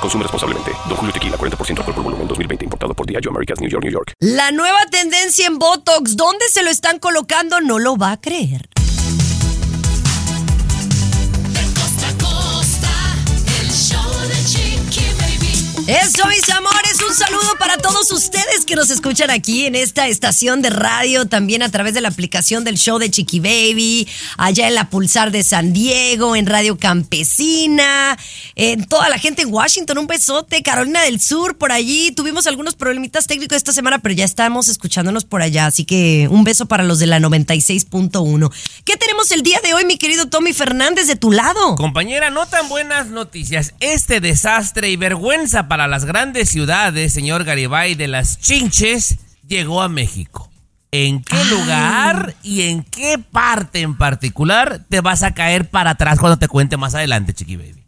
Consume responsablemente. Don Julio Tequila, 40% alcohol por volumen, 2020. Importado por Diageo Americas, New York, New York. La nueva tendencia en Botox, ¿dónde se lo están colocando? No lo va a creer. Eso, mis amores, un saludo para todos ustedes que nos escuchan aquí en esta estación de radio, también a través de la aplicación del show de Chiqui Baby, allá en la Pulsar de San Diego, en Radio Campesina, en toda la gente en Washington, un besote, Carolina del Sur, por allí. Tuvimos algunos problemitas técnicos esta semana, pero ya estamos escuchándonos por allá, así que un beso para los de la 96.1. ¿Qué tenemos el día de hoy, mi querido Tommy Fernández, de tu lado? Compañera, no tan buenas noticias. Este desastre y vergüenza para las grandes ciudades, señor Garibay, de las chinches, llegó a México. ¿En qué lugar y en qué parte en particular te vas a caer para atrás cuando te cuente más adelante, Chiqui Baby?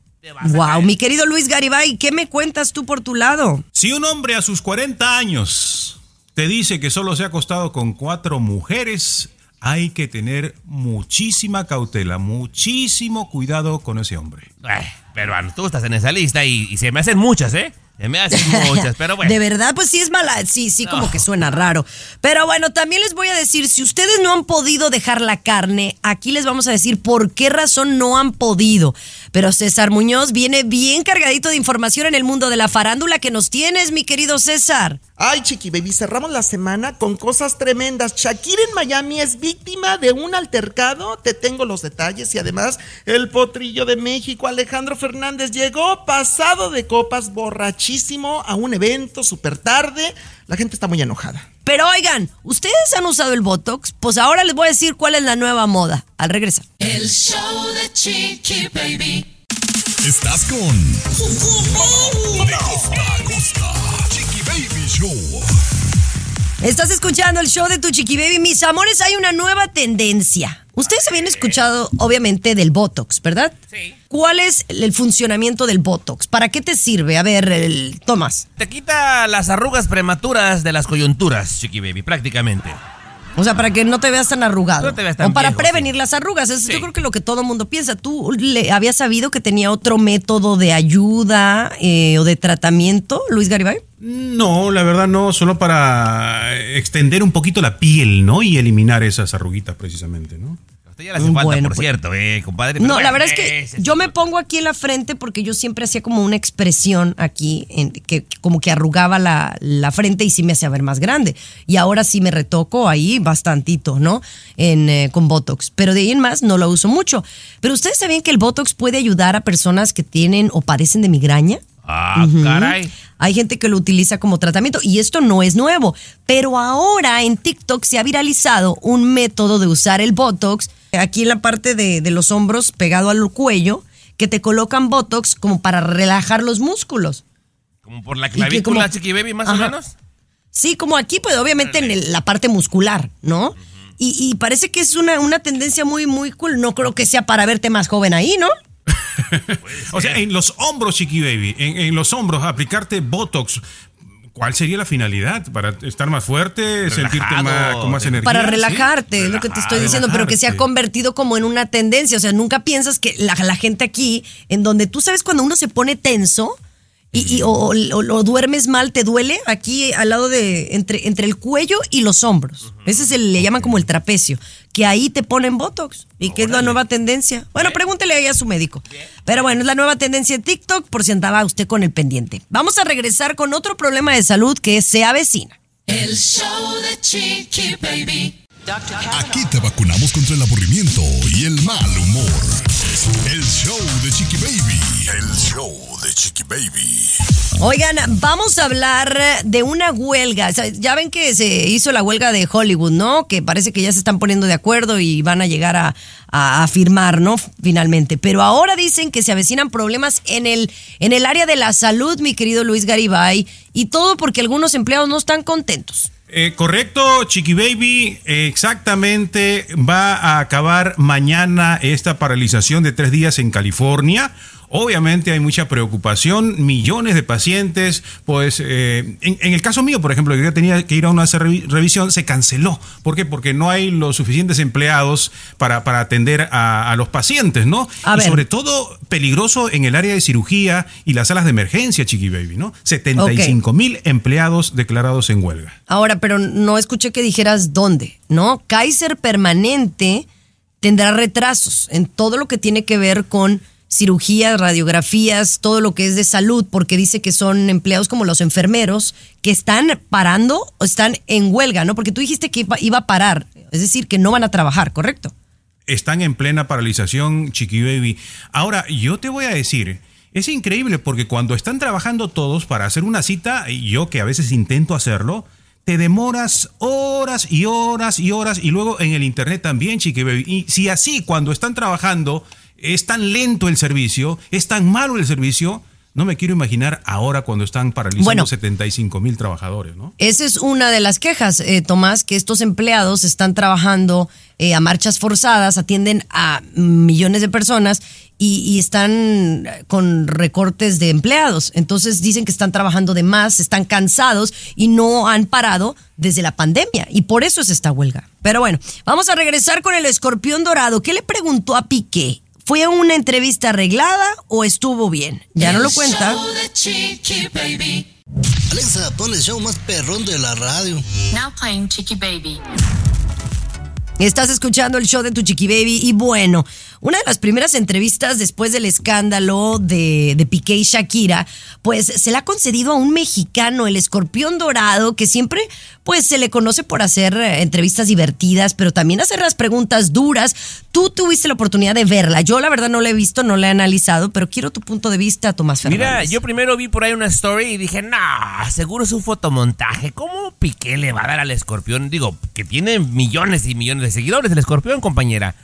Wow, mi querido Luis Garibay, ¿qué me cuentas tú por tu lado? Si un hombre a sus 40 años te dice que solo se ha acostado con cuatro mujeres, hay que tener muchísima cautela, muchísimo cuidado con ese hombre. Eh, pero bueno, tú estás en esa lista y, y se me hacen muchas, ¿eh? Se me hacen muchas, pero bueno. De verdad, pues sí es mala, sí, sí, como que suena raro. Pero bueno, también les voy a decir, si ustedes no han podido dejar la carne, aquí les vamos a decir por qué razón no han podido. Pero César Muñoz viene bien cargadito de información en el mundo de la farándula que nos tienes, mi querido César. Ay, Chiqui Baby, cerramos la semana con cosas tremendas. Shakira en Miami es víctima de un altercado. Te tengo los detalles y además el potrillo de México, Alejandro Fernández, llegó pasado de copas, borrachísimo, a un evento súper tarde. La gente está muy enojada. Pero oigan, ¿ustedes han usado el Botox? Pues ahora les voy a decir cuál es la nueva moda. Al regresar. El show de Chiqui Baby. Estás con. Chiqui Baby Show. Estás escuchando el show de tu Chiqui Baby. Mis amores, hay una nueva tendencia. Ustedes habían escuchado, obviamente, del Botox, ¿verdad? Sí. ¿Cuál es el funcionamiento del Botox? ¿Para qué te sirve? A ver, el Tomás. Te quita las arrugas prematuras de las coyunturas, Chiqui Baby, prácticamente. O sea, para que no te veas tan arrugado. No te veas tan o para viejo, prevenir sí. las arrugas. Eso Sí. yo creo que lo que todo el mundo piensa. ¿Tú le habías sabido que tenía otro método de ayuda eh, o de tratamiento, Luis Garibay? No, la verdad no, solo para extender un poquito la piel, ¿no? Y eliminar esas arruguitas precisamente, ¿no? Usted ya le hace falta, Bueno, por pues- cierto, eh, compadre. No, la verdad es que yo me pongo aquí en la frente porque yo siempre hacía como una expresión aquí, en- que como que arrugaba la, la frente y sí me hacía ver más grande. Y ahora sí me retoco ahí bastantito, ¿no? En, eh, con Botox. Pero de ahí en más no lo uso mucho. Pero ustedes sabían que el Botox puede ayudar a personas que tienen o padecen de migraña. Ah, caray. Hay gente que lo utiliza como tratamiento y esto no es nuevo. Pero ahora en TikTok se ha viralizado un método de usar el Botox aquí en la parte de, de los hombros pegado al cuello que te colocan Botox como para relajar los músculos. Como por la que clavícula, Chiqui Baby, más Ajá. o menos. Sí, como aquí, pues obviamente en el- la parte muscular, ¿no? Y, y parece que es una, una tendencia muy, muy cool. No creo que sea para verte más joven ahí, ¿no? O sea, en los hombros, Chiqui Baby, en, en los hombros, aplicarte Botox. ¿Cuál sería la finalidad? ¿Para estar más fuerte? ¿Sentirte más, con más energía? Para ¿Sí? relajarte, es lo que te estoy diciendo, pero que se ha convertido como en una tendencia. O sea, nunca piensas que la, la gente aquí, en donde tú sabes cuando uno se pone tenso y, y- o, o- o- o duermes mal, te duele aquí al lado de, entre, entre el cuello y los hombros. Ese es el, le llaman como el trapecio, que ahí te ponen Botox y que es la nueva tendencia. Bueno, pregúntele ahí a su médico. Pero bueno, es la nueva tendencia de TikTok por si andaba usted con el pendiente. Vamos a regresar con otro problema de salud que se avecina. El show de Chiqui Baby. Aquí te vacunamos contra el aburrimiento y el mal humor. El show de Chiqui Baby. El show de Chiqui Baby. Oigan, vamos a hablar de una huelga. Ya ven que se hizo la huelga de Hollywood, ¿no? Que parece que ya se están poniendo de acuerdo y van a llegar a, a- a firmar, ¿no? Finalmente. Pero ahora dicen que se avecinan problemas en el, en el área de la salud, mi querido Luis Garibay, y todo porque algunos empleados no están contentos. Eh, correcto, Chiqui Baby, exactamente va a acabar mañana esta paralización de tres días en California. Obviamente hay mucha preocupación, millones de pacientes, pues eh, en, en el caso mío, por ejemplo, que yo tenía que ir a una revi- revisión, se canceló. ¿Por qué? Porque no hay los suficientes empleados para, para atender a, a los pacientes, ¿no? A y ver. sobre todo peligroso en el área de cirugía y las salas de emergencia, Chiqui Baby, ¿no? 75 mil empleados declarados en huelga. Ahora, pero no escuché que dijeras dónde, ¿no? Kaiser Permanente tendrá retrasos en todo lo que tiene que ver con cirugías, radiografías, todo lo que es de salud, porque dice que son empleados como los enfermeros que están parando o están en huelga, ¿no? Porque tú dijiste que iba, a parar, es decir, que no van a trabajar, ¿correcto? están en plena paralización, Chiqui Baby. Ahora, yo te voy a decir, es increíble porque cuando están trabajando todos para hacer una cita, y yo que a veces intento hacerlo, te demoras horas y horas y horas y luego en el internet también, Chiqui Baby. Y si así cuando están trabajando es tan lento el servicio, es tan malo el servicio, no me quiero imaginar ahora cuando están paralizando Bueno. 75 mil trabajadores, ¿no? Esa es una de las quejas, eh, Tomás, que estos empleados están trabajando eh, a marchas forzadas, atienden a millones de personas y, y están con recortes de empleados. Entonces dicen que están trabajando de más, están cansados y no han parado desde la pandemia. Y por eso es esta huelga. Pero bueno, vamos a regresar con el escorpión dorado. ¿Qué le preguntó a Piqué? ¿Fue una entrevista arreglada o estuvo bien? Ya no lo cuenta. Chiqui. Alexa, pon el show más perrón de la radio. Now playing Chicky Baby. Estás escuchando el show de tu Chiqui Baby y bueno, una de las primeras entrevistas después del escándalo de, de Piqué y Shakira, pues se le ha concedido a un mexicano, el escorpión dorado, que siempre pues se le conoce por hacer eh, entrevistas divertidas, pero también hacer las preguntas duras. Tú tuviste la oportunidad de verla. Yo la verdad no la he visto, no la he analizado, pero quiero tu punto de vista, Tomás Fernández. Mira, yo primero vi por ahí una story y dije, nah, seguro es un fotomontaje. ¿Cómo Piqué le va a dar al escorpión? Digo, que tiene millones y millones de seguidores el escorpión, compañera.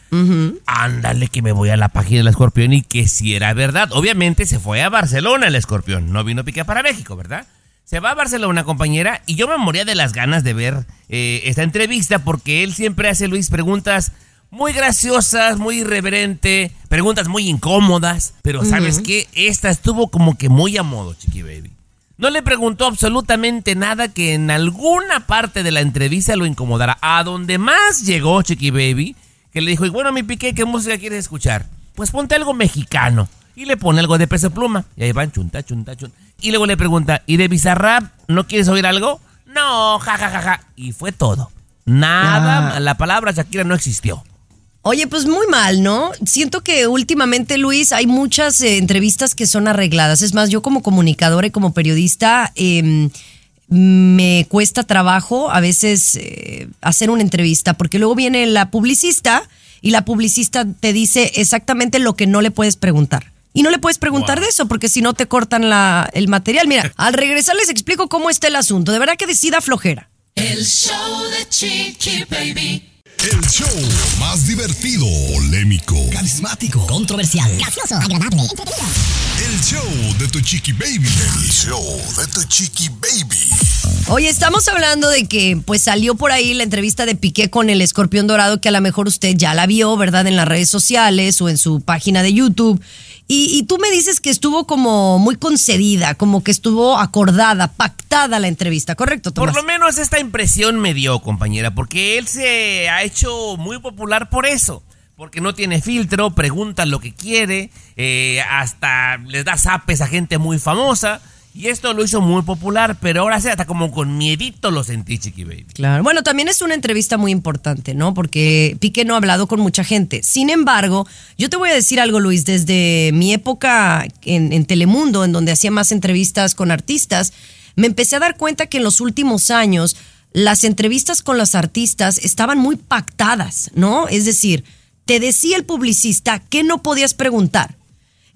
Ándale que me voy a la página del escorpión y que si era verdad. Obviamente se fue a Barcelona el escorpión, no vino Piqué para México, ¿verdad? Se va a Barcelona, compañera, y yo me moría de las ganas de ver eh, esta entrevista porque él siempre hace, Luis, preguntas muy graciosas, muy irreverente, preguntas muy incómodas, pero ¿sabes qué? Esta estuvo como que muy a modo, Chiqui Baby. No le preguntó absolutamente nada que en alguna parte de la entrevista lo incomodara. A donde más llegó Chiqui Baby, que le dijo, y bueno, mi piqué, ¿qué música quieres escuchar? Pues ponte algo mexicano. Y le pone algo de peso pluma. Y ahí van, chunta, chunta, chunta. Y luego le pregunta, ¿y de Bizarrap no quieres oír algo? No, ja, ja, ja, ja. Y fue todo. Nada, Ah. la palabra Shakira no existió. Oye, pues muy mal, ¿no? Siento que últimamente, Luis, hay muchas eh, entrevistas que son arregladas. Es más, yo como comunicadora y como periodista eh, me cuesta trabajo a veces eh, hacer una entrevista porque luego viene la publicista y la publicista te dice exactamente lo que no le puedes preguntar. Y no le puedes preguntar de eso porque si no te cortan la, el material. Mira, al regresar les explico cómo está el asunto. De verdad que decida flojera. El show de Chiqui Baby. El show más divertido, polémico, Carismático, controversial. gracioso, agradable, el show de tu chiqui baby. El show de tu chiqui baby. Oye, estamos hablando de que pues salió por ahí la entrevista de Piqué con el escorpión dorado, que a lo mejor usted ya la vio, ¿verdad? En las redes sociales o en su página de YouTube. Y, y tú me dices que estuvo como muy concedida, como que estuvo acordada, pactada la entrevista, ¿correcto, Por Tomás? lo menos esta impresión me dio, compañera, porque él se ha hecho muy popular por eso. Porque no tiene filtro, pregunta lo que quiere, eh, hasta les da zapes a gente muy famosa. Y esto lo hizo muy popular, pero ahora sí, hasta como con miedito lo sentí, Chiqui Baby. Claro. Bueno, también es una entrevista muy importante, ¿no? Porque Piqué no ha hablado con mucha gente. Sin embargo, yo te voy a decir algo, Luis, desde mi época en, en Telemundo, en donde hacía más entrevistas con artistas, me empecé a dar cuenta que en los últimos años las entrevistas con los artistas estaban muy pactadas, ¿no? Es decir, te decía el publicista que no podías preguntar.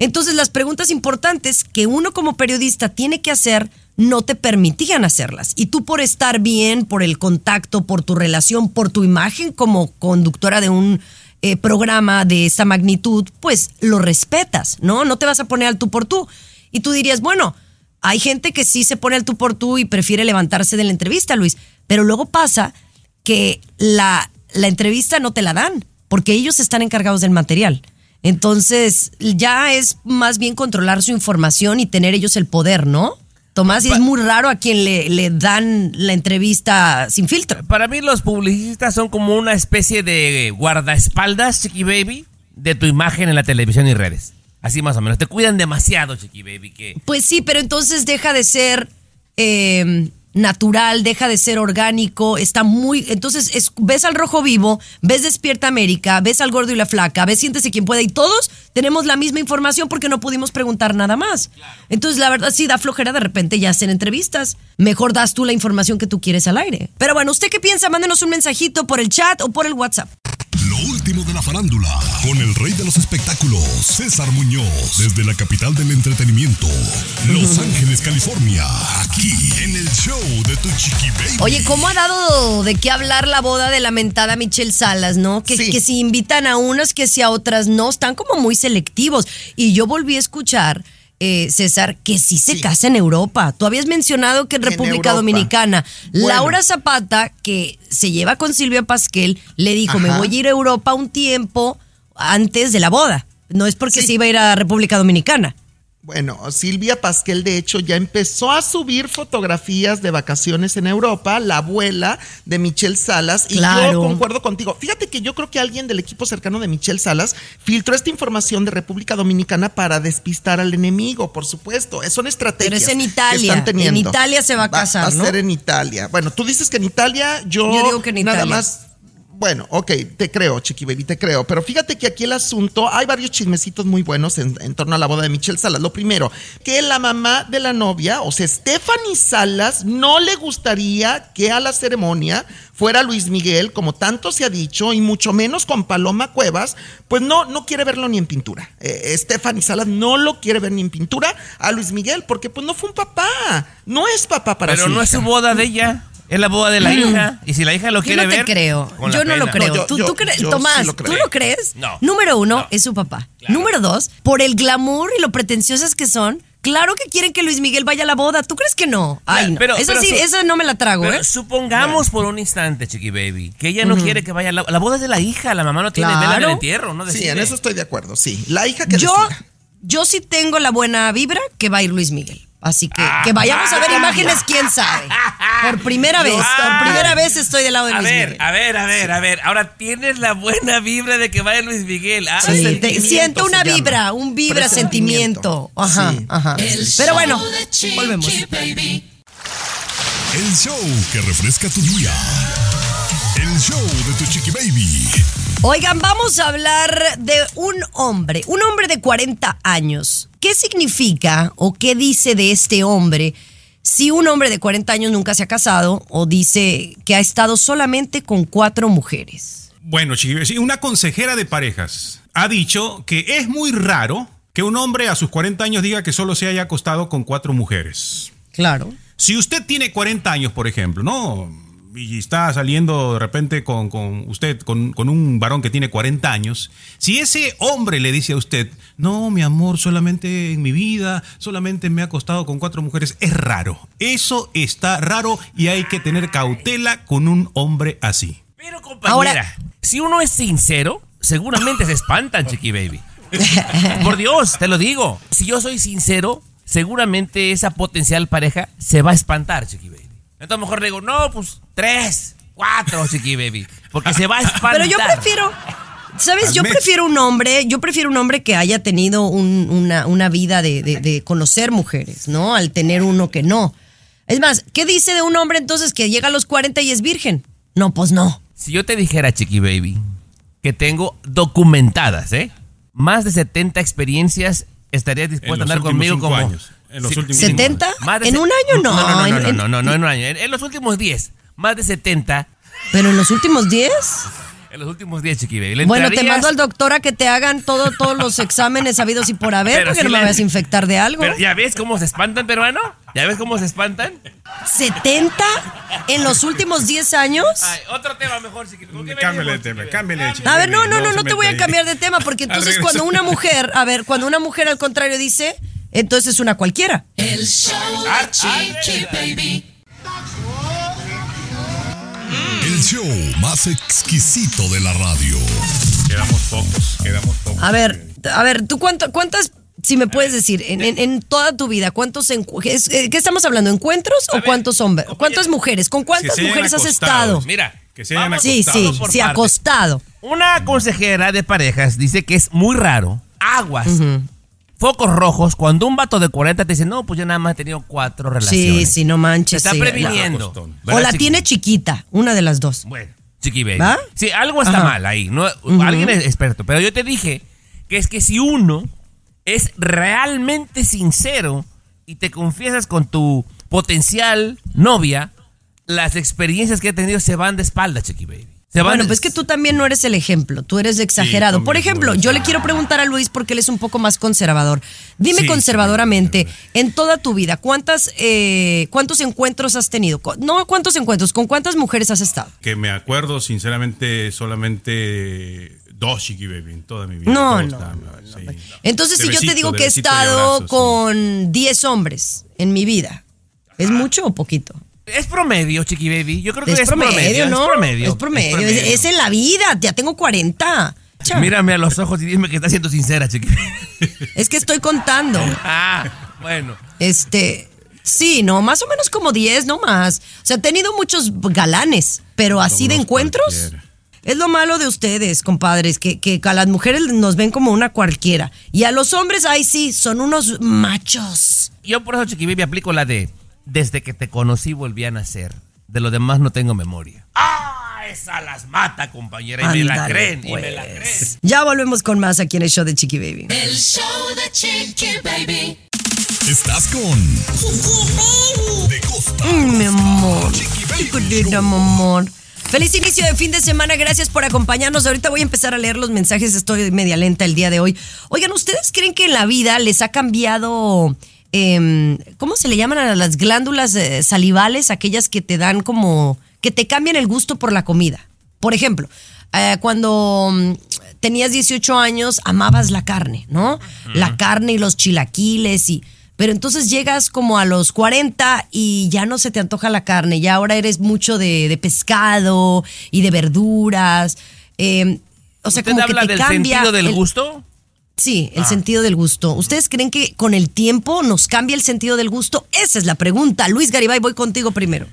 Entonces las preguntas importantes que uno como periodista tiene que hacer no te permitían hacerlas. Y tú por estar bien, por el contacto, por tu relación, por tu imagen como conductora de un eh, programa de esa magnitud, pues lo respetas, ¿no? No te vas a poner al tú por tú. Y tú dirías, bueno, hay gente que sí se pone al tú por tú y prefiere levantarse de la entrevista, Luis. Pero luego pasa que la, la entrevista no te la dan, porque ellos están encargados del material. Entonces, ya es más bien controlar su información y tener ellos el poder, ¿no? Tomás, y es muy raro a quien le, le dan la entrevista sin filtro. Para mí los publicistas son como una especie de guardaespaldas, Chiqui Baby, de tu imagen en la televisión y redes. Así más o menos. Te cuidan demasiado, Chiqui Baby, que... Pues sí, pero entonces deja de ser eh, natural, deja de ser orgánico, está muy... Entonces es- ves al rojo vivo, ves Despierta América, ves al gordo y la flaca, ves Siéntese quien pueda y todos tenemos la misma información porque no pudimos preguntar nada más. Entonces la verdad sí da flojera de repente ya hacen entrevistas. Mejor das tú la información que tú quieres al aire. Pero bueno, ¿usted qué piensa? Mándenos un mensajito por el chat o por el WhatsApp. Lo último de la farándula, con el rey de los espectáculos, César Muñoz, desde la capital del entretenimiento, Los Ángeles, California, aquí en el show de Tu Chiqui Baby. Oye, ¿cómo ha dado de qué hablar la boda de la mentada Michelle Salas, no? Que, que si invitan a unas, que si a otras no, están como muy selectivos. Y yo volví a escuchar, eh, César, que sí se casa en Europa. Tú habías mencionado que en República. Dominicana. Bueno. Laura Zapata, que se lleva con Silvia Pasquel, le dijo, me voy a ir a Europa un tiempo antes de la boda. No es porque Sí. se iba a ir a República Dominicana. Bueno, Silvia Pasquel de hecho ya empezó a subir fotografías de vacaciones en Europa, la abuela de Michelle Salas, y Claro. yo concuerdo contigo. Fíjate que yo creo que alguien del equipo cercano de Michelle Salas filtró esta información de República Dominicana para despistar al enemigo, por supuesto. Son estrategias. Pero es en que Italia. están teniendo. En Italia se va a casar, Va, a ¿no? ser en Italia. Bueno, tú dices que en Italia, yo, Yo digo que en nada Italia. más bueno, ok, te creo, Chiqui Baby, te creo. Pero fíjate que aquí el asunto, hay varios chismecitos muy buenos en, en torno a la boda de Michelle Salas. Lo primero, que la mamá de la novia, o sea, Stephanie Salas, no le gustaría que a la ceremonia fuera Luis Miguel, como tanto se ha dicho, y mucho menos con Paloma Cuevas, pues no, no quiere verlo ni en pintura. Eh, Stephanie Salas no lo quiere ver ni en pintura a Luis Miguel, porque pues no fue un papá, no es papá para Pero su no es su boda de ella. Es la boda de la hija. Y si la hija lo Yo quiere no te ver. creo. con la Yo no lo pena. creo. No, yo- ¿Tú, yo- tú crees, yo Tomás, sí lo ¿tú creo. lo crees? No. Número uno, No. es su papá. Número dos, por el glamour y lo pretenciosas que son, claro que quieren que Luis Miguel vaya a la boda. ¿Tú crees que no? Ay, no. Pero- esa pero sí, su- esa no me la trago, Pero ¿eh? supongamos por un instante, Chiqui Baby, que ella no quiere que vaya a la, la boda es de la hija, la mamá no tiene vela en el Claro. entierro, ¿no? Sí, decide. en eso estoy de acuerdo, sí. La hija que Yo, decida. yo sí tengo la buena vibra que va a ir Luis Miguel. Así que Ah. que vayamos a ver imágenes, quién sabe. Por primera vez, por primera vez estoy del lado de A Luis ver, Miguel. a ver, a ver, a ver. Ahora tienes la buena vibra de que vaya Luis Miguel. Ah, Sí, te- siento una vibra, un vibra sentimiento. Ajá, Sí. ajá. Pero bueno, volvemos. Baby. El show que refresca tu día. El show de Tu Chiqui Baby. Oigan, vamos a hablar de un hombre, un hombre de 40 años. ¿Qué significa o qué dice de este hombre si un hombre de 40 años nunca se ha casado o dice que ha estado solamente con cuatro mujeres? Bueno, una consejera de parejas ha dicho que es muy raro que un hombre a sus 40 años diga que solo se haya acostado con cuatro mujeres. Claro. Si usted tiene 40 años, por ejemplo, ¿no? Y está saliendo de repente con, con usted, con, con un varón que tiene 40 años, si ese hombre le dice a usted, no, mi amor, solamente en mi vida, solamente me he acostado con cuatro mujeres, es raro. Eso está raro y hay que tener cautela con un hombre así. Pero compañera, Ahora- si uno es sincero, seguramente se espantan, Chiqui Baby. Por Dios, te lo digo. Si yo soy sincero, seguramente esa potencial pareja se va a espantar, Chiqui Baby. Entonces a lo mejor le digo, no, pues tres, cuatro, Chiqui Baby. Porque se va a espantar. Pero yo prefiero, ¿sabes? Yo prefiero un hombre, yo prefiero un hombre que haya tenido un- una, una vida de, de- de conocer mujeres, ¿no? Al tener uno que no. Es más, ¿qué dice de un hombre entonces que llega a los 40 y es virgen? No, pues no. Si yo te dijera, Chiqui Baby, que tengo documentadas, ¿eh? Más de 70 experiencias, estarías dispuesta a andar conmigo como... años. En los últimos sí, cinco ¿70? Más de ¿En un año? No, No, no, no, en- no, no, no, no, en un año. En, en los últimos 10, más de 70, Pero en los últimos 10. en los últimos 10, Chiqui Baby. ¿Le Bueno, te mando al doctor a que te hagan todo, todos los exámenes habidos y por haber, Pero porque sí no me le- vayas a infectar de algo. Pero ya ves cómo se espantan, peruano. ¿Ya ves cómo se espantan? ¿70 en los últimos 10 años? Ay, otro tema mejor, Chiqui. ¿Con qué Cámbiale de tema, cámbiale de A ver, no, no, no, no te voy a cambiar de tema, porque entonces cuando una mujer, a ver, cuando una mujer al contrario dice, entonces es una cualquiera. El show Ah, de Chiqui Baby. show más exquisito de la radio. Quedamos pocos, quedamos pocos. A ver, a ver, ¿tú cuánto, cuántas, si me puedes decir, en, en- en toda tu vida, cuántos, encu- es- eh, ¿qué estamos hablando? ¿Encuentros o cuántos hombres? ¿Cuántas mujeres? ¿Con cuántas mujeres has estado? Mira, Que se hayan Sí, sí, sí, acostado. Una consejera de parejas dice que es muy raro. Aguas. Focos rojos. Cuando un vato de 40 te dice, no, pues yo nada más he tenido cuatro Sí, relaciones. sí, no manches. Se está sí. previniendo. O ¿Verdad, la tiene chiquita, una de las dos. Bueno, chiqui baby. ¿Va? Sí, algo está Ajá. mal ahí. No, Alguien es experto. Pero yo te dije que es que si uno es realmente sincero y te confiesas con tu potencial novia, las experiencias que he tenido se van de espalda, chiqui baby. Se van Bueno, pues que tú también no eres el ejemplo, tú eres exagerado. Sí, Por ejemplo, yo le quiero preguntar a Luis porque él es un poco más conservador. Dime Sí, conservadoramente, en toda tu vida, ¿cuántas, eh, ¿cuántos encuentros has tenido? No, ¿cuántos encuentros? ¿Con cuántas mujeres has estado? Que me acuerdo, sinceramente, solamente dos Chiqui Baby en toda mi vida. No, no, sí. Entonces, De si yo te digo que he estado con 10 hombres en mi vida, ¿es mucho o poquito? Es promedio, chiqui baby. Yo creo que Es, es, promedio, ¿no? Es promedio. Es promedio. Es, es en la vida, ya tengo 40. Cha. Mírame a los ojos y dime que estás siendo sincera, chiqui baby. Es que estoy contando. ah, bueno. Este, sí, no, más o menos como 10, no más. O sea, he tenido muchos galanes, pero así de encuentros. cualquiera. Es lo malo de ustedes, compadres, que, que a las mujeres nos ven como una cualquiera. Y a los hombres, ay sí, son unos machos. Yo por eso, chiqui baby, aplico la de desde que te conocí volví a nacer. De lo demás no tengo memoria. ¡Ah! Esa las mata, compañera. Y me la creen, y me la pues. creen. Ya volvemos con más aquí en el show de Chiqui Baby. El show de Chiqui Baby. Estás con De Costa. Mm, mi amor. Chiqui Baby mi amor. Feliz inicio de fin de semana, gracias por acompañarnos. Ahorita voy a empezar a leer los mensajes, estoy media lenta el día de hoy. Oigan, ¿ustedes creen que en la vida les ha cambiado, em, ¿cómo se le llaman a las glándulas eh, salivales? Aquellas que te dan como, que te cambian el gusto por la comida. Por ejemplo, eh, cuando mm, tenías 18 años, amabas la carne, ¿no? La carne y los chilaquiles y... Pero entonces llegas como a los 40 y ya no se te antoja la carne, ya ahora eres mucho de, de pescado y de verduras. eh, o sea, ¿Usted como que habla te del cambia sentido del el- gusto? Sí, Ah. el sentido del gusto. ¿Ustedes creen que con el tiempo nos cambia el sentido del gusto? Esa es la pregunta. Luis Garibay, voy contigo primero.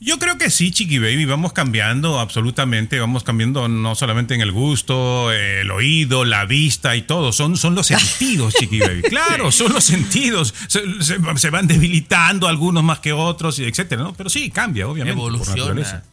Yo creo que sí, Chiqui Baby, vamos cambiando absolutamente, vamos cambiando no solamente en el gusto, el oído, la vista y todo, son, son los sentidos, Chiqui Baby. Claro, son los sentidos, se, se- se van debilitando algunos más que otros, y etcétera, ¿no? Pero sí, cambia, obviamente. Evoluciona.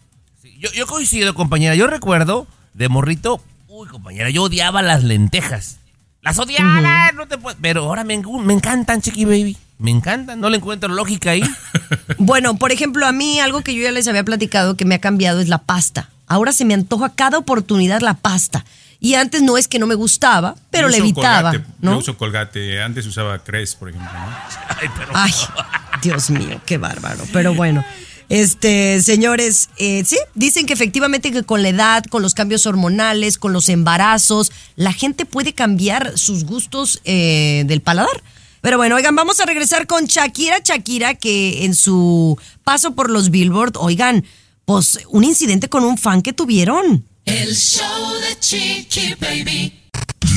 Sí, yo, yo coincido, compañera. Yo recuerdo de morrito, uy, compañera, yo odiaba las lentejas. Las odiaba, no te puedo- Pero ahora me, encantan, chiqui baby. Me encantan, no le encuentro lógica ahí. Bueno, por ejemplo, a mí algo que yo ya les había platicado que me ha cambiado es la pasta. Ahora se me antoja a cada oportunidad la pasta. Y antes no es que no me gustaba, pero uso evitaba, Colgate, ¿no? Yo uso colgate, antes usaba Crest, por ejemplo. ¿no? Ay, pero- Ay, Dios mío, qué bárbaro. Pero bueno, este, señores, eh, sí, dicen que efectivamente que con la edad, con los cambios hormonales, con los embarazos, la gente puede cambiar sus gustos eh, del paladar. Pero bueno, oigan, vamos a regresar con Shakira, Shakira, que en su paso por los Billboard, oigan, pues un incidente con un fan que tuvieron. El show de Chiqui Baby.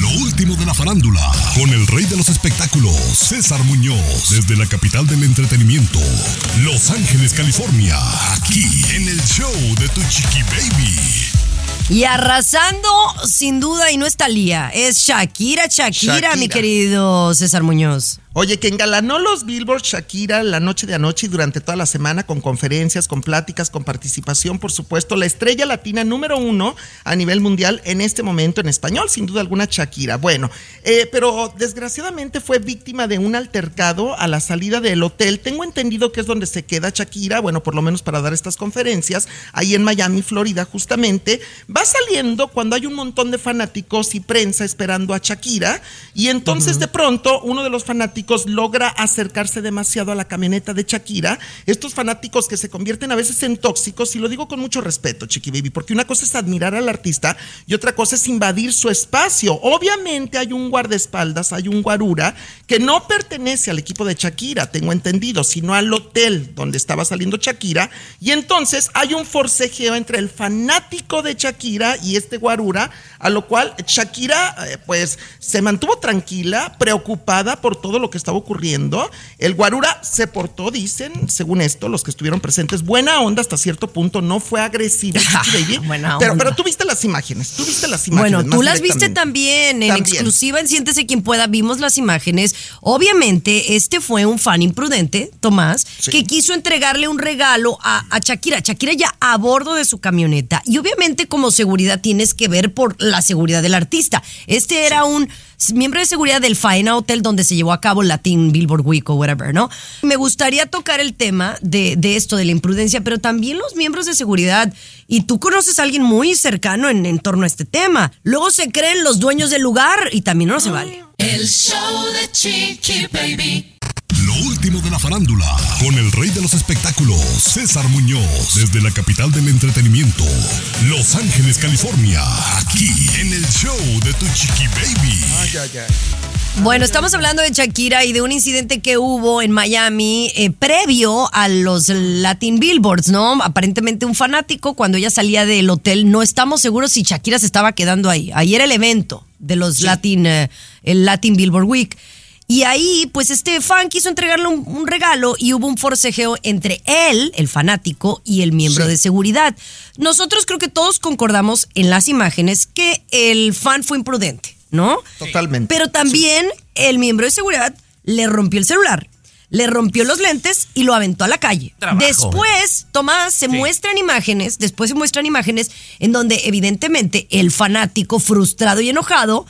Lo último de la farándula, con el rey de los espectáculos, César Muñoz, desde la capital del entretenimiento, Los Ángeles, California, aquí en el show de Tu Chiqui Baby. Y arrasando, sin duda, y no está Lía, es Shakira, Shakira, Shakira. mi querido César Muñoz. Oye, que engalanó los Billboard Shakira la noche de anoche y durante toda la semana con conferencias, con pláticas, con participación, por supuesto, la estrella latina número uno a nivel mundial en este momento en español, sin duda alguna Shakira. Bueno, eh, pero desgraciadamente fue víctima de un altercado a la salida del hotel. Tengo entendido que es donde se queda Shakira, bueno, por lo menos para dar estas conferencias, ahí en Miami, Florida, justamente. Va saliendo cuando hay un montón de fanáticos y prensa esperando a Shakira y entonces de pronto uno de los fanáticos logra acercarse demasiado a la camioneta de Shakira. Estos fanáticos que se convierten a veces en tóxicos, y lo digo con mucho respeto, Chiqui Baby, porque una cosa es admirar al artista y otra cosa es invadir su espacio. Obviamente hay un guardaespaldas, hay un guarura que no pertenece al equipo de Shakira, tengo entendido, sino al hotel donde estaba saliendo Shakira. Y entonces hay un forcejeo entre el fanático de Shakira y este guarura, a lo cual Shakira eh, pues se mantuvo tranquila, preocupada por todo lo que estaba ocurriendo. El guarura se portó, dicen, según esto, los que estuvieron presentes, buena onda hasta cierto punto, no fue agresivo. Baby, Buena pero, onda. pero tú viste las imágenes, tú viste las imágenes. Bueno, tú las viste también en También. exclusiva en Siéntese quien pueda. Vimos las imágenes. Obviamente, este fue un fan imprudente, Tomás, Sí. que quiso entregarle un regalo a, a Shakira. Shakira ya a bordo de su camioneta. Y obviamente, como seguridad, tienes que ver por la seguridad del artista. Este era un miembro de seguridad del Faena Hotel donde se llevó a cabo el Latin Billboard Week o whatever, ¿no? Me gustaría tocar el tema de, de esto, de la imprudencia, pero también los miembros de seguridad. Y tú conoces a alguien muy cercano en, en torno a este tema. Luego se creen los dueños del lugar y también no se vale. El show de Chiqui Baby. Lo último de la farándula, con el rey de los espectáculos, César Muñoz, desde la capital del entretenimiento, Los Ángeles, California, aquí en el show de Tu Chiqui Baby. Ay, ay, ay. Bueno, estamos hablando de Shakira y de un incidente que hubo en Miami eh, previo a los Latin Billboards, ¿no? Aparentemente un fanático cuando ella salía del hotel, no estamos seguros si Shakira se estaba quedando ahí. Ahí era el evento de los Latin, eh, el Latin Billboard Week. Y ahí, pues este fan quiso entregarle un, un regalo y hubo un forcejeo entre él, el fanático, y el miembro Sí. de seguridad. Nosotros creo que todos concordamos en las imágenes que el fan fue imprudente, ¿no? Totalmente. Pero también el miembro de seguridad le rompió el celular, le rompió los lentes y lo aventó a la calle. Trabajo. Después, Tomás, se Sí. muestran imágenes, después se muestran imágenes en donde evidentemente el fanático frustrado y enojado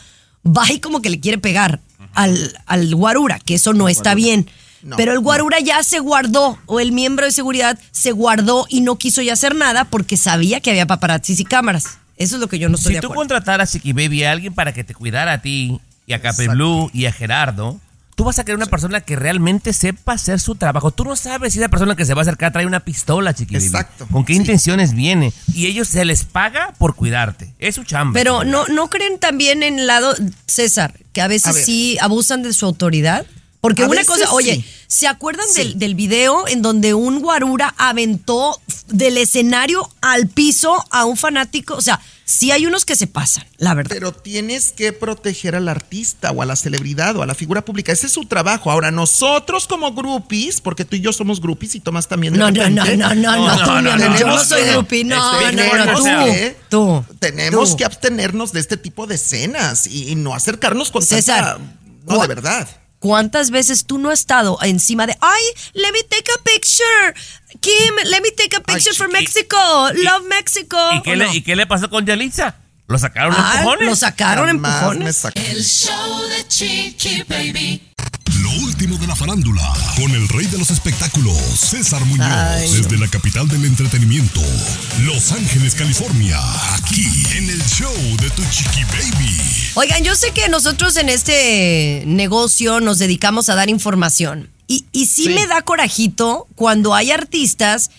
va y como que le quiere pegar al, al guarura, que eso no está bien. No, Pero el no. guarura ya se guardó, o el miembro de seguridad se guardó y no quiso ya hacer nada porque sabía que había paparazzis y cámaras. Eso es lo que yo no estoy Si de tú contrataras a Chiqui Baby a alguien para que te cuidara a ti y a Cape. Blue y a Gerardo, tú vas a querer una persona que realmente sepa hacer su trabajo. Tú no sabes si esa persona que se va a acercar trae una pistola, Chiqui Baby. Exacto. ¿Con qué Sí. intenciones viene? Y ellos se les paga por cuidarte. Es su chamba. Pero no, ¿no creen también en el lado, César, que a veces sí abusan de su autoridad? Porque A una cosa, oye, sí. ¿Se acuerdan Sí. del, del video en donde un guarura aventó del escenario al piso a un fanático? O sea, sí hay unos que se pasan, la verdad. Pero tienes que proteger al artista o a la celebridad o a la figura pública. Ese es su trabajo. Ahora, nosotros como groupies, porque tú y yo somos groupies y Tomás también. de No, no, no, repente, no, no, no, No, tú, no, no, amor, yo no soy groupie, no, este, no, no, tenemos tú, que- tú. Tenemos tú. que abstenernos de este tipo de escenas y, y no acercarnos con César, tanta- No, de verdad. ¿Cuántas veces tú no has estado encima de, ay, let me take a picture, Kim, let me take a picture for y- Mexico, love Mexico? ¿Y qué, ¿O le, no? ¿Y qué le pasó con Yalitza? ¿Lo sacaron los Ah, cojones? lo sacaron en Jamás me empujones. El show de Chiqui Baby. Lo último de la farándula, con el rey de los espectáculos, César Muñoz, desde la capital del entretenimiento, Los Ángeles, California, aquí en el show de Tu Chiqui Baby. Oigan, yo sé que nosotros en este negocio nos dedicamos a dar información. Y, y sí, Sí. me da corajito cuando hay artistas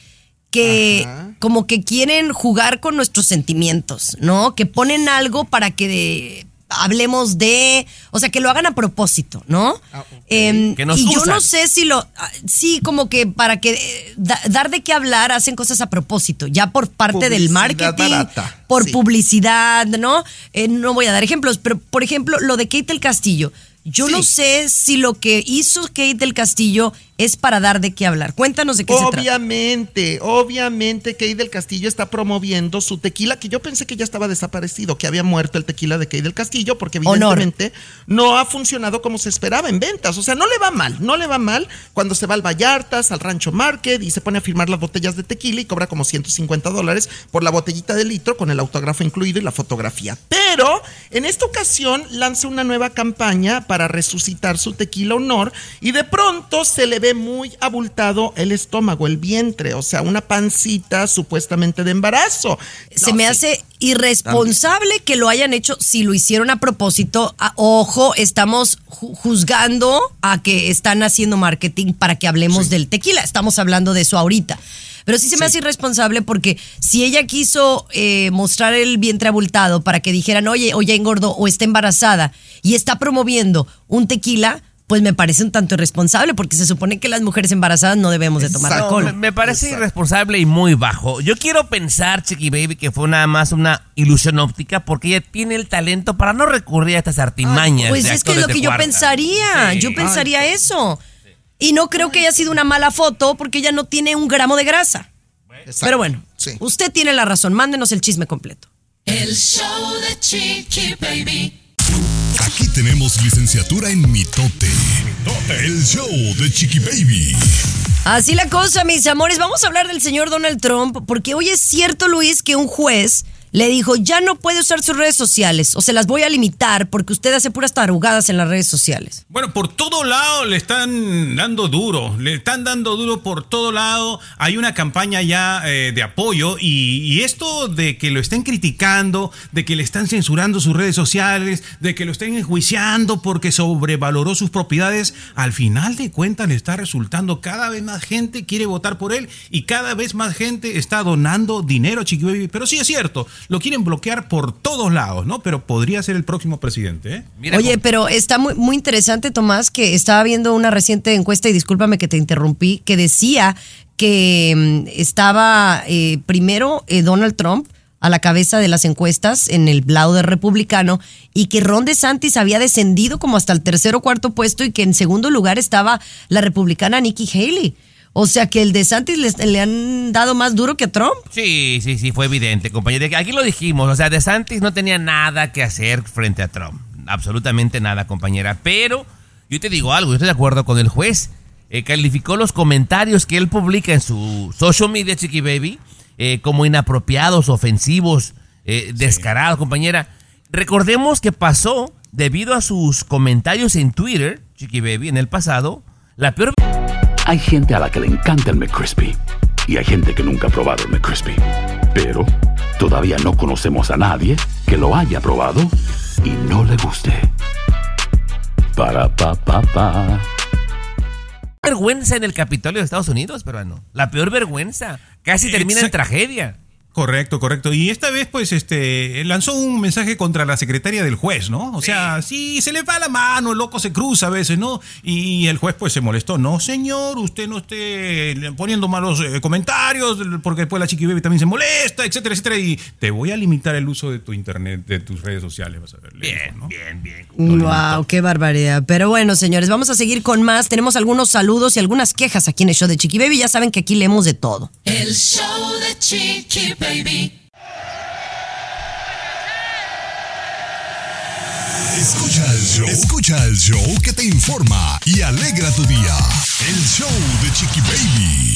que Ajá. como que quieren jugar con nuestros sentimientos, ¿no? Que ponen algo para que de- hablemos de, o sea, que lo hagan a propósito, ¿no? Ah, ok. Em, Que nos y yo no sé si lo, ah, sí, como que para que eh, da- dar de qué hablar hacen cosas a propósito, ya por parte del marketing, barata, por sí. publicidad, ¿no? Eh, no voy a dar ejemplos, pero por ejemplo, lo de Kate del Castillo. Yo Sí. no sé si lo que hizo Kate del Castillo es para dar de qué hablar. Cuéntanos de qué se trata. Obviamente, obviamente Key del Castillo está promoviendo su tequila, que yo pensé que ya estaba desaparecido, que había muerto el tequila de Key del Castillo, porque Honor. evidentemente no ha funcionado como se esperaba en ventas. O sea, no le va mal, no le va mal cuando se va al Vallartas, al Rancho Market y se pone a firmar las botellas de tequila y cobra como 150 dólares por la botellita de litro con el autógrafo incluido y la fotografía. Pero Pero en esta ocasión lanza una nueva campaña para resucitar su tequila honor y de pronto se le ve muy abultado el estómago, el vientre, o sea, una pancita supuestamente de embarazo. Se No, me sí. hace irresponsable que lo hayan hecho si lo hicieron a propósito. A- ojo, estamos ju- juzgando a que están haciendo marketing para que hablemos del tequila. Estamos hablando de eso ahorita. Pero sí se me hace irresponsable porque si ella quiso eh, mostrar el vientre abultado para que dijeran, oye, o ya engordó o está embarazada y está promoviendo un tequila, pues me parece un tanto irresponsable porque se supone que las mujeres embarazadas no debemos de tomar Exacto. alcohol. Me, me parece Exacto. irresponsable y muy bajo. Yo quiero pensar, Chiqui Baby, que fue nada más una ilusión óptica porque ella tiene el talento para no recurrir a estas artimañas. Pues de es que es lo que yo cuarta. pensaría. Sí. Yo pensaría eso. Y no creo que haya sido una mala foto porque ella no tiene un gramo de grasa. Exacto. Pero bueno, Sí. usted tiene la razón. Mándenos el chisme completo. El show de Chiqui Baby. Aquí tenemos licenciatura en mitote. El show de Chiqui Baby. Así la cosa, mis amores. Vamos a hablar del señor Donald Trump porque hoy es cierto, Luis, que un juez le dijo, ya no puede usar sus redes sociales o se las voy a limitar porque usted hace puras tarugadas en las redes sociales. Bueno, por todo lado le están dando duro, le están dando duro por todo lado. Hay una campaña ya eh, de apoyo y, esto de que lo estén criticando, de que le están censurando sus redes sociales, de que lo estén enjuiciando porque sobrevaloró sus propiedades, al final de cuentas le está resultando cada vez más gente quiere votar por él y cada vez más gente está donando dinero a Chiqui Baby. Pero sí es cierto, lo quieren bloquear por todos lados, ¿no? Pero podría ser el próximo presidente, ¿eh? Mira, Oye, pero está muy, muy interesante, Tomás, que estaba viendo una reciente encuesta, y discúlpame que te interrumpí, que decía que mm, estaba eh, primero eh, Donald Trump a la cabeza de las encuestas en el lado del republicano y que Ron DeSantis había descendido como hasta el tercer o cuarto puesto y que en segundo lugar estaba la republicana Nikki Haley. O sea que el DeSantis le, le han dado más duro que a Trump. Sí, sí, sí, fue evidente, compañero. Aquí lo dijimos, o sea, DeSantis no tenía nada que hacer frente a Trump. Absolutamente nada, compañera. Pero yo te digo algo, yo estoy de acuerdo con el juez. Eh, calificó los comentarios que él publica en su social media, Chiqui Baby, eh, como inapropiados, ofensivos, eh, descarados, compañera. Recordemos que pasó, debido a sus comentarios en Twitter, Chiqui Baby, en el pasado, la peor Hay gente a la que le encanta el McCrispy y hay gente que nunca ha probado el McCrispy. Pero todavía no conocemos a nadie que lo haya probado y no le guste. Para pa pa pa. vergüenza en el Capitolio de Estados Unidos, peruano. La peor vergüenza. Casi termina en tragedia. Correcto, correcto. Y esta vez, pues, este, lanzó un mensaje contra la secretaria del juez, ¿no? O sea, sí, se le va la mano, el loco se cruza a veces, ¿no? Y el juez, pues, se molestó. No, señor, usted no esté poniendo malos eh, comentarios, porque después la chiqui baby también se molesta, etcétera, etcétera. Y te voy a limitar el uso de tu internet, de tus redes sociales, vas a ver. dijo, Bien, ¿no? bien, bien. Wow, qué barbaridad. Pero bueno, señores, vamos a seguir con más. Tenemos algunos saludos y algunas quejas aquí en el show de Chiqui Baby. Ya saben que aquí leemos de todo. El show de Chiqui Baby. Escucha el show. Escucha el show que te informa y alegra tu día. El show de Chiqui Baby.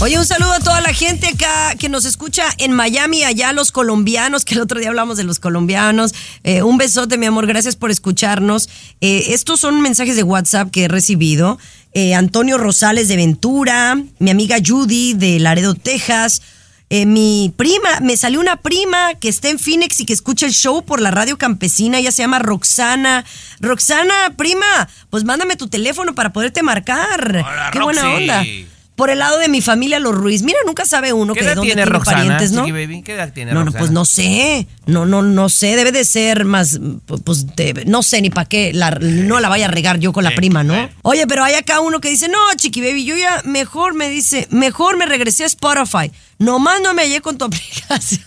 Oye, un saludo a toda la gente acá que nos escucha en Miami, allá los colombianos, que el otro día hablamos de los colombianos. Eh, un besote, mi amor, gracias por escucharnos. Eh, estos son mensajes de WhatsApp que he recibido. Eh, Antonio Rosales de Ventura, mi amiga Judy de Laredo, Texas. Eh, mi prima, me salió una prima que está en Phoenix y que escucha el show por la radio campesina, ella se llama Roxana. Roxana, prima, pues mándame tu teléfono para poderte marcar. Hola, Qué buena onda. Por el lado de mi familia, los Ruiz. Mira, nunca sabe uno ¿Qué que edad dónde tiene tiene parientes, ¿no? Baby? ¿Qué edad tiene No, no, pues no sé. No, no, no sé. Debe de ser más, pues de- no sé ni para qué. la- no la vaya a regar yo con la Sí, prima, ¿no? Oye, pero hay acá uno que dice, no, chiqui baby, yo ya mejor me dice, mejor me regresé a Spotify. Nomás no me hallé con tu aplicación.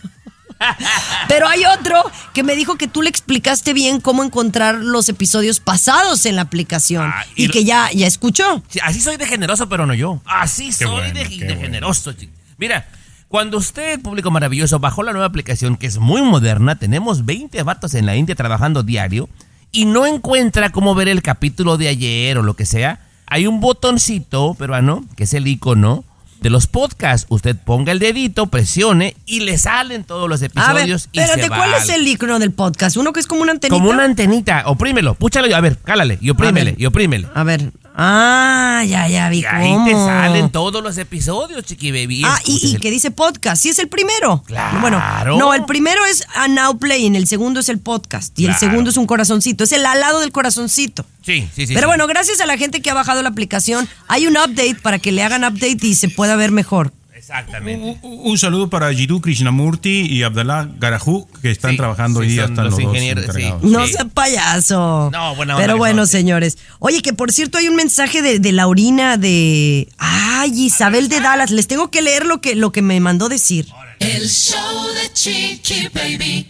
Pero hay otro que me dijo que tú le explicaste bien cómo encontrar los episodios pasados en la aplicación Ah, y que ya, ya escuchó. Sí, así soy de generoso, pero no yo. Así soy bueno, de, qué de bueno. generoso. Mira, cuando usted, público maravilloso, bajó la nueva aplicación que es muy moderna, tenemos 20 vatos en la India trabajando diario y no encuentra cómo ver el capítulo de ayer o lo que sea, hay un botoncito peruano, que es el icono, de los podcasts. Usted ponga el dedito, presione y le salen todos los A ver, episodios. y espérate, se ¿cuál va es el icono del podcast? Uno que es como una antenita. Como una antenita, oprímelo, púchalo, a ver, cálale, y oprímele, y oprímele. A ver. Ah, ya, ya vi Y ahí cómo. te salen todos los episodios, chiqui baby. Ah, y, y el- que dice podcast. Sí, es el primero. Claro. Bueno, no, el primero es a Now Playing, el segundo es el podcast. Y el segundo es un corazoncito. Es el al lado del corazoncito. Sí, sí, sí. Pero sí. bueno, gracias a la gente que ha bajado la aplicación, hay un update para que le hagan update y se pueda ver mejor. Exactamente. Un, un saludo para Jiddu Krishnamurti y Abdallah Garajú, que están Sí, trabajando sí, hoy día, son están los los, dos ingenieros, sí. encargados. No Sí. sea payaso. No, buena Pero bueno, señores. Oye, que por cierto hay un mensaje de, de Laurina de. Ay, Isabel de Dallas. Les tengo que leer lo que, lo que me mandó decir. El show de Chiqui Baby.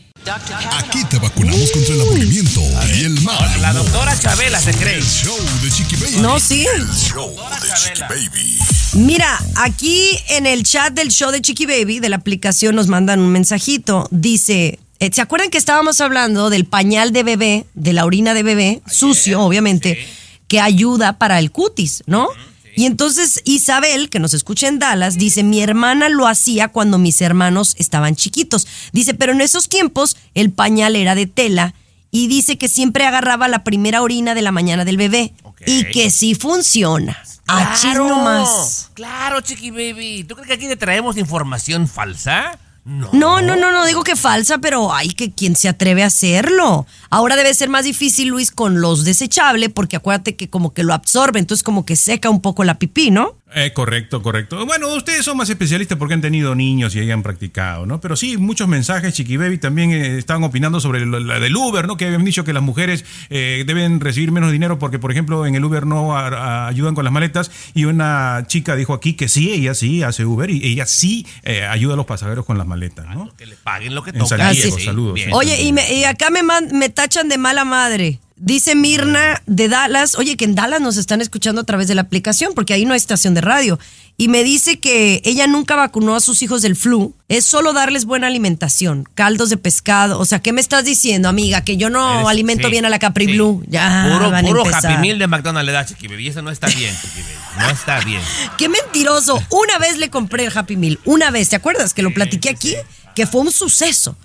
Aquí te vacunamos contra el aburrimiento y el mal. La doctora Chabela se cree. El show de Chiqui Baby. No, sí. El show de Chiqui Baby. Mira, aquí en el chat del show de Chiqui Baby, de la aplicación, nos mandan un mensajito. Dice, eh, ¿se acuerdan que estábamos hablando del pañal de bebé, de la orina de bebé, sucio, obviamente, que ayuda para el cutis, ¿no? Y entonces Isabel, que nos escucha en Dallas, dice, mi hermana lo hacía cuando mis hermanos estaban chiquitos. Dice, pero en esos tiempos el pañal era de tela y dice que siempre agarraba la primera orina de la mañana del bebé y que sí funciona. Achis nomás. Claro, chiqui baby. ¿Tú crees que aquí te traemos información falsa? No. No, no, no, digo que falsa, pero hay que quien se atreve a hacerlo. Ahora debe ser más difícil, Luis, con los desechables, porque acuérdate que como que lo absorbe, entonces como que seca un poco la pipí, ¿no? Eh, correcto, correcto. Bueno, ustedes son más especialistas porque han tenido niños y hayan practicado, ¿no? Pero sí, muchos mensajes, Chiqui Baby también eh, estaban opinando sobre la del Uber, ¿no? Que habían dicho que las mujeres eh, deben recibir menos dinero porque, por ejemplo, en el Uber no a- a- ayudan con las maletas. Y una chica dijo aquí que sí, ella sí hace Uber y ella sí eh, ayuda a los pasajeros con las maletas, ¿no? Que le paguen lo que En toca. San Diego, Sí, saludos. Oye, y, me- y acá me, man- me tachan de mala madre. Dice Mirna de Dallas, oye, que en Dallas nos están escuchando a través de la aplicación, porque ahí no hay estación de radio. Y me dice que ella nunca vacunó a sus hijos del flu. Es solo darles buena alimentación, caldos de pescado. O sea, ¿qué me estás diciendo, amiga? Que yo no Eres- alimento sí, bien a la Capri sí. Blue. Ya Puro, van a puro empezar. Happy Meal de McDonald's le da, chiqui baby. Eso no está bien, chiqui baby. No está bien. Qué mentiroso. Una vez le compré el Happy Meal. Una vez, ¿te acuerdas? Que lo platiqué aquí, que fue un suceso.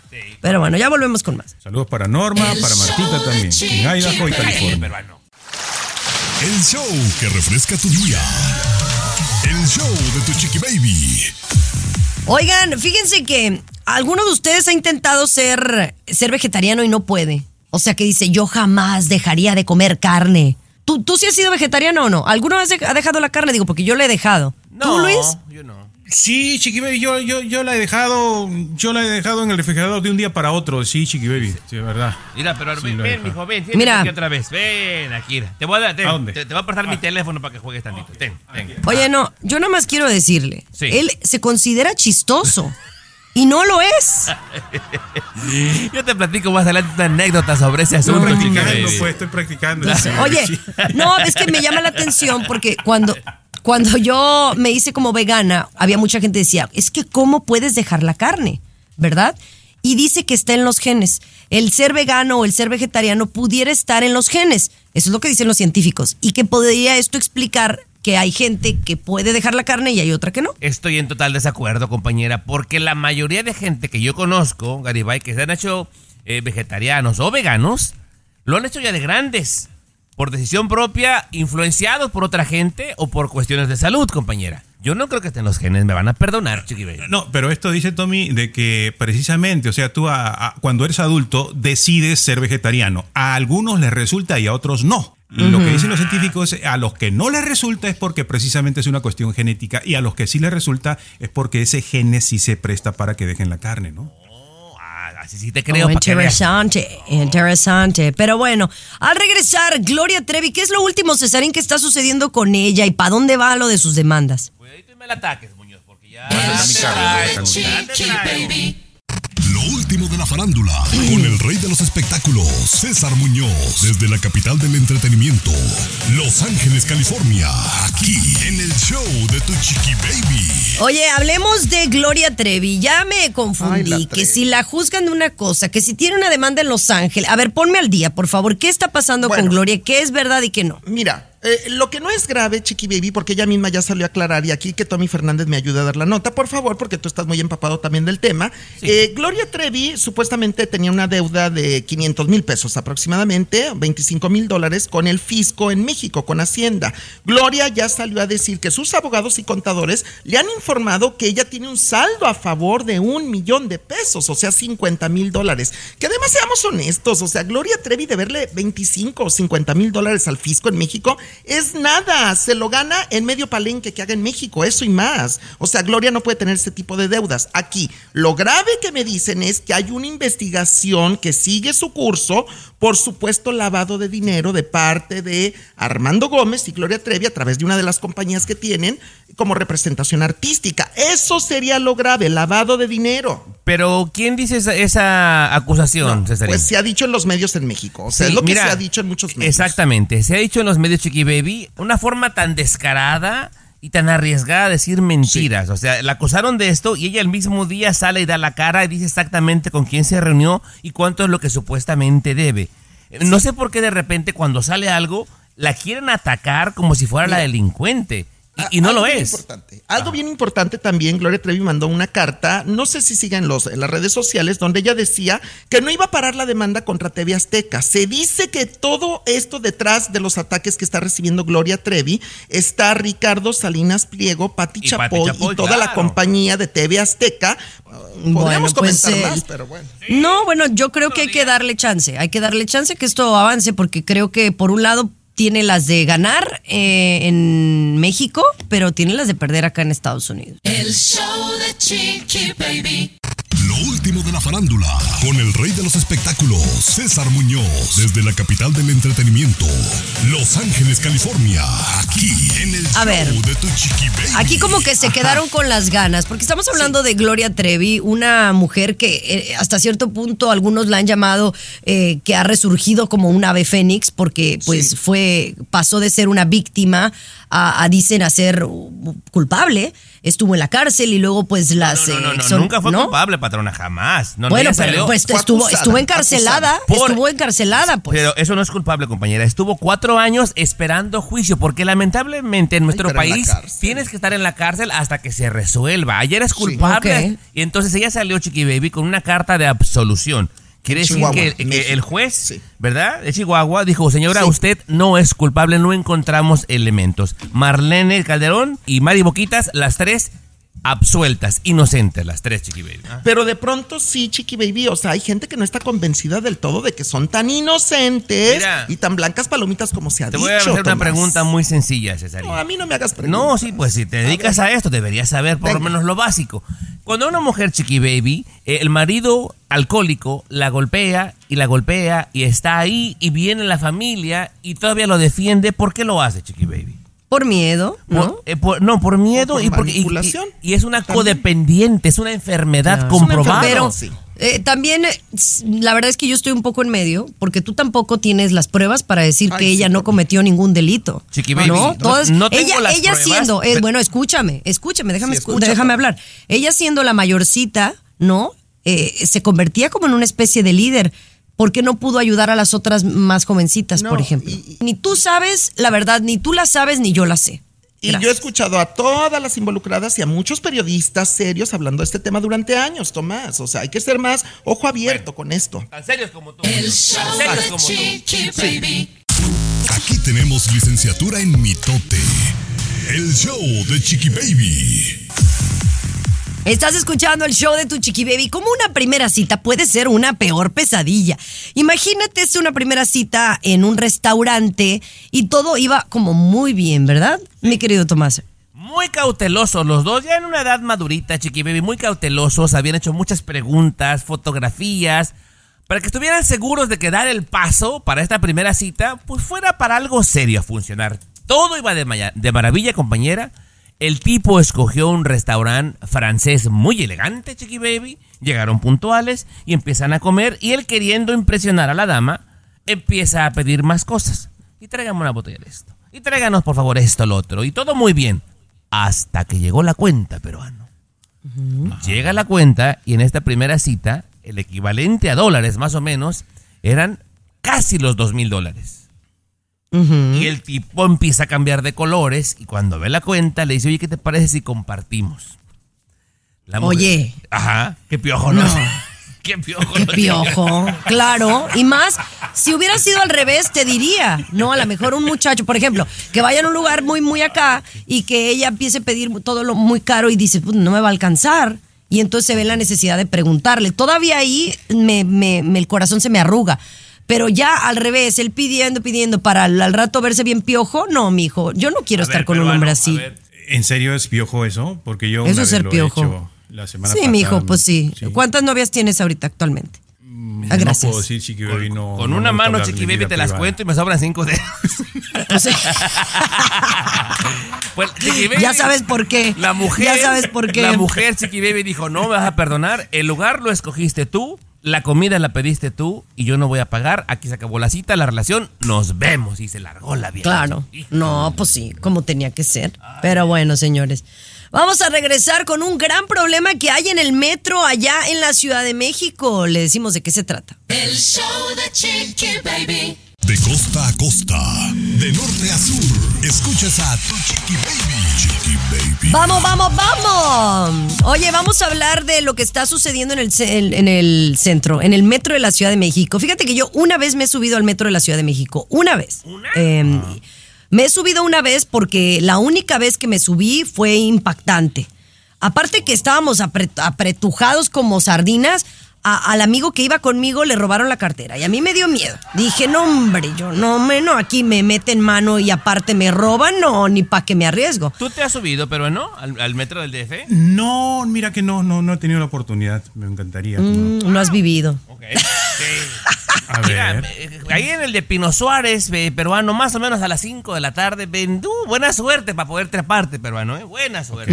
Pero bueno, ya volvemos con más. Saludos para Norma, El para Martita también, en Idaho y. California. El show que refresca tu día. El show de tu Chiqui Baby. Oigan, fíjense que alguno de ustedes ha intentado ser, ser vegetariano y no puede. O sea, que dice, yo jamás dejaría de comer carne. ¿Tú, ¿Tú sí has sido vegetariano o no? ¿Alguna vez ha dejado la carne? Digo, porque yo la he dejado. ¿Tú, No, Luis? yo no. Sí, Chiqui Baby, yo, yo, yo la he dejado, yo la he dejado en el refrigerador de un día para otro, sí, Chiqui Baby, sí, de verdad. Mira, pero Sí, ven, ven, mijo, ven. siéntate Mira. aquí otra vez. Ven, aquí. Te voy a, dar- ten, ¿A dónde? Te, te voy a prestar mi teléfono para que juegues tantito. Ten, ten. Oye, no, yo nada más quiero decirle. Sí. Él se considera chistoso. Y no lo es. Yo te platico más adelante una anécdota sobre ese Estoy asunto, chiqui practicando, pues, estoy practicando. sí, Oye, sí. no, es que me llama la atención porque cuando, cuando yo me hice como vegana, había mucha gente que decía, es que ¿cómo puedes dejar la carne? ¿Verdad? Y dice que está en los genes. El ser vegano o el ser vegetariano pudiera estar en los genes. Eso es lo que dicen los científicos. Y que podría esto explicar que hay gente que puede dejar la carne y hay otra que no. Estoy en total desacuerdo, compañera, porque la mayoría de gente que yo conozco, Garibay, que se han hecho eh, vegetarianos o veganos, lo han hecho ya de grandes, por decisión propia, influenciados por otra gente o por cuestiones de salud, compañera. Yo no creo que estén los genes, me van a perdonar, chiqui baby. No, pero esto dice Tommy de que precisamente, o sea, tú a- a- cuando eres adulto decides ser vegetariano. A algunos les resulta y a otros no. Lo que dicen los científicos es a los que no les resulta es porque precisamente es una cuestión genética y a los que sí les resulta es porque ese gene sí se presta para que dejen la carne, ¿no? Así sí te creo. Oh, interesante, interesante. Pero bueno, al regresar, Gloria Trevi, ¿qué es lo último, Cesarín, que está sucediendo con ella y para dónde va lo de sus demandas? Cuidadito y me la ataques, Muñoz, porque ya... Lo último de la farándula, con el rey de los espectáculos, César Muñoz, desde la capital del entretenimiento, Los Ángeles, California, aquí en el show de tu Chiqui Baby. Oye, hablemos de Gloria Trevi. Ya me confundí. que si la juzgan de una cosa, que si tiene una demanda en Los Ángeles. A ver, ponme al día, por favor. ¿Qué está pasando Bueno. con Gloria? ¿Qué es verdad y qué no? Mira, Eh, lo que no es grave, Chiqui Baby, porque ella misma ya salió a aclarar y aquí que Tommy Fernández me ayude a dar la nota, por favor, porque tú estás muy empapado también del tema. Eh, Gloria Trevi supuestamente tenía una deuda de 500 mil pesos aproximadamente, 25 mil dólares con el fisco en México, con Hacienda. Gloria ya salió a decir que sus abogados y contadores le han informado que ella tiene un saldo a favor de un millón de pesos, o sea, 50 mil dólares. Que además seamos honestos, o sea, Gloria Trevi de verle 25 o 50 mil dólares al fisco en México es nada, se lo gana en medio palenque que haga en México, eso y más. O sea, Gloria no puede tener ese tipo de deudas. Aquí, lo grave que me dicen es que hay una investigación que sigue su curso por supuesto lavado de dinero de parte de Armando Gómez y Gloria Trevi a través de una de las compañías que tienen como representación artística. Eso sería lo grave, lavado de dinero. Pero, ¿quién dice esa, esa acusación? Pues se ha dicho en los medios en México. O sea, Sí, es lo que mira, se ha dicho en muchos medios. Exactamente, se ha dicho en los medios Chiqui Baby una forma tan descarada y tan arriesgada de decir mentiras. O sea, la acusaron de esto y ella el mismo día sale y da la cara y dice exactamente con quién se reunió y cuánto es lo que supuestamente debe. No sé por qué de repente cuando sale algo la quieren atacar como si fuera la delincuente. Y, y no Algo lo es. importante. Algo bien importante también, Gloria Trevi mandó una carta, no sé si sigan los, en las redes sociales, donde ella decía que no iba a parar la demanda contra TV Azteca. Se dice que todo esto detrás de los ataques que está recibiendo Gloria Trevi está Ricardo Salinas Pliego, Pati Y Pati Chapoy y toda la compañía de TV Azteca. Podríamos pues, comentar eh, más, pero bueno. No, bueno, yo creo que hay que darle chance. Hay que darle chance que esto avance porque creo que por un lado tiene las de ganar eh, en México, pero tiene las de perder acá en Estados Unidos. El show de Baby. Lo último de la farándula, con el rey de los espectáculos, César Muñoz, desde la capital del entretenimiento, Los Ángeles, California, aquí en el A show ver, de tu chiqui baby. Aquí como que se Ajá. quedaron con las ganas, porque estamos hablando de Gloria Trevi, una mujer que eh, hasta cierto punto algunos la han llamado eh, que ha resurgido como un ave fénix, porque pues fue, pasó de ser una víctima a, a, dicen a ser culpable, estuvo en la cárcel y luego pues las... No, no, eh, no, son- nunca fue ¿no? culpable, patrona, jamás. No, no, bueno, pero salió- pues estuvo, acusada, estuvo encarcelada, Por- estuvo encarcelada, pues. Pero eso no es culpable, compañera. Estuvo cuatro años esperando juicio, porque lamentablemente en nuestro país tienes que estar en la cárcel hasta que se resuelva. Ayer es culpable. Y entonces ella salió, Chiqui Baby, con una carta de absolución. Quiere decir Chihuahua, que, el juez, Sí. ¿verdad? De Chihuahua dijo, señora, Sí. usted no es culpable, no encontramos elementos. Marlene Calderón y Mari Boquitas, las tres absueltas, inocentes, las tres, Chiqui Baby. Pero de pronto sí, Chiqui Baby, o sea, hay gente que no está convencida del todo de que son tan inocentes Mira. y tan blancas palomitas como se ha Te dicho. voy a hacer una pregunta muy sencilla, César. No, a mí no me hagas preguntas. No, sí, pues si te dedicas a, esto, deberías saber por lo menos lo básico. Cuando una mujer chiqui baby, eh, el marido alcohólico la golpea y la golpea y está ahí y viene la familia y todavía lo defiende, ¿por qué lo hace chiqui baby? Por miedo, ¿no? Por- eh, por- no, por miedo por y, porque, y- manipulación. y- y es una También. codependiente, es una enfermedad Claro. comprobada. Pero sí. eh, también, eh, la verdad es que yo estoy un poco en medio, porque tú tampoco tienes las pruebas para decir Ay, que sí, ella no por- cometió ningún delito. Chiqui baby, ¿no? no- Todas- no tengo ella, las ella pruebas, siendo, eh, pero- bueno, escúchame, escúchame, déjame, Sí, escucha, déjame hablar. Ella siendo la mayorcita, ¿no? Eh, se convertía como en una especie de líder. ¿Por qué no pudo ayudar a las otras más jovencitas, No, por ejemplo? y- Ni tú sabes la verdad, ni tú la sabes, ni yo la sé. Y yo he escuchado a todas las involucradas y a muchos periodistas serios hablando de este tema durante años, Tomás. O sea, hay que ser más ojo abierto con esto. Tan serios como tú. El show Tan serios de como tú. Chiqui Baby. Aquí tenemos licenciatura en mitote. El show de Chiqui Baby. Estás escuchando el show de tu chiqui baby. Como una primera cita puede ser una peor pesadilla. Imagínate es una primera cita en un restaurante y todo iba como muy bien, ¿verdad? Mi querido Tomás. Muy cautelosos los dos, ya en una edad madurita, Chiqui Baby, muy cautelosos, habían hecho muchas preguntas, fotografías, para que estuvieran seguros de que dar el paso para esta primera cita, pues fuera para algo serio a funcionar. Todo iba de, maravilla, compañera. El tipo escogió un restaurante francés muy elegante, Chiqui Baby. Llegaron puntuales y empiezan a comer y él queriendo impresionar a la dama, empieza a pedir más cosas. Y tráigame una botella de esto. Y tráiganos por favor esto, lo otro. Y todo muy bien. Hasta que llegó la cuenta, peruano. Llega la cuenta y en esta primera cita, el equivalente a dólares más o menos, eran casi los dos mil dólares. Y el tipo empieza a cambiar de colores y cuando ve la cuenta le dice, oye, ¿qué te parece si compartimos? La mujer- Oye. Ajá, qué piojo, ¿no? qué piojo. Qué ¿no? piojo, claro. Y más, si hubiera sido al revés, te diría, ¿no? A lo mejor un muchacho, por ejemplo, que vaya a un lugar muy, muy acá y que ella empiece a pedir todo lo muy caro y dice, "Pues, no me va a alcanzar. Y entonces se ve la necesidad de preguntarle. Todavía ahí me, me- me- el corazón se me arruga. Pero ya al revés, él pidiendo, pidiendo para al, al rato verse bien piojo, no, mijo, yo no quiero A estar ver, con un hombre así. ver, ¿En serio es piojo eso? Porque yo Eso es ser lo he piojo. hecho la semana Sí, pasada. mijo, pues sí. ¿Cuántas novias tienes ahorita actualmente? Ah, gracias. No puedo decir, Chiqui Baby, no. Con no una mano, Chiqui Baby, te las cuento y me sobran cinco dedos. Pues, Chiqui Baby, Ya sabes por qué. La mujer. Ya sabes por qué. La mujer, Chiqui Baby, dijo: No me vas a perdonar. El lugar lo escogiste tú. La comida la pediste tú. Y yo no voy a pagar. Aquí se acabó la cita, la relación. Nos vemos. Y se largó la vieja. Claro. No, pues sí, como tenía que ser. Pero bueno, señores. Vamos a regresar con un gran problema que hay en el metro allá en la Ciudad de México. Le decimos de qué se trata. El show de Chiqui Baby. De costa a costa, de norte a sur, escuchas a tu Chiqui Baby. Chiqui Baby. Vamos, vamos, vamos. Oye, vamos a hablar de lo que está sucediendo en el, en- el centro, en el metro de la Ciudad de México. Fíjate que yo una vez me he subido al metro de la Ciudad de México. Una vez. Eh, me he subido una vez porque la única vez que me subí fue impactante. Aparte que estábamos apre- apretujados como sardinas, a- al amigo que iba conmigo le robaron la cartera y a mí me dio miedo. Dije, no hombre, yo no, me, no, aquí me meten mano y aparte me roban, no, ni pa' que me arriesgo. ¿Tú te has subido, pero no? ¿Al, al metro del DF? No, mira que no, no, no he tenido la oportunidad. Me encantaría. no. Mm, no has vivido. A Mira, ver. eh, ahí en el de Pino Suárez, eh, peruano, más o menos a las 5 de la tarde, ven, uh, buena suerte para poder treparte, peruano, ¿eh? Buena suerte.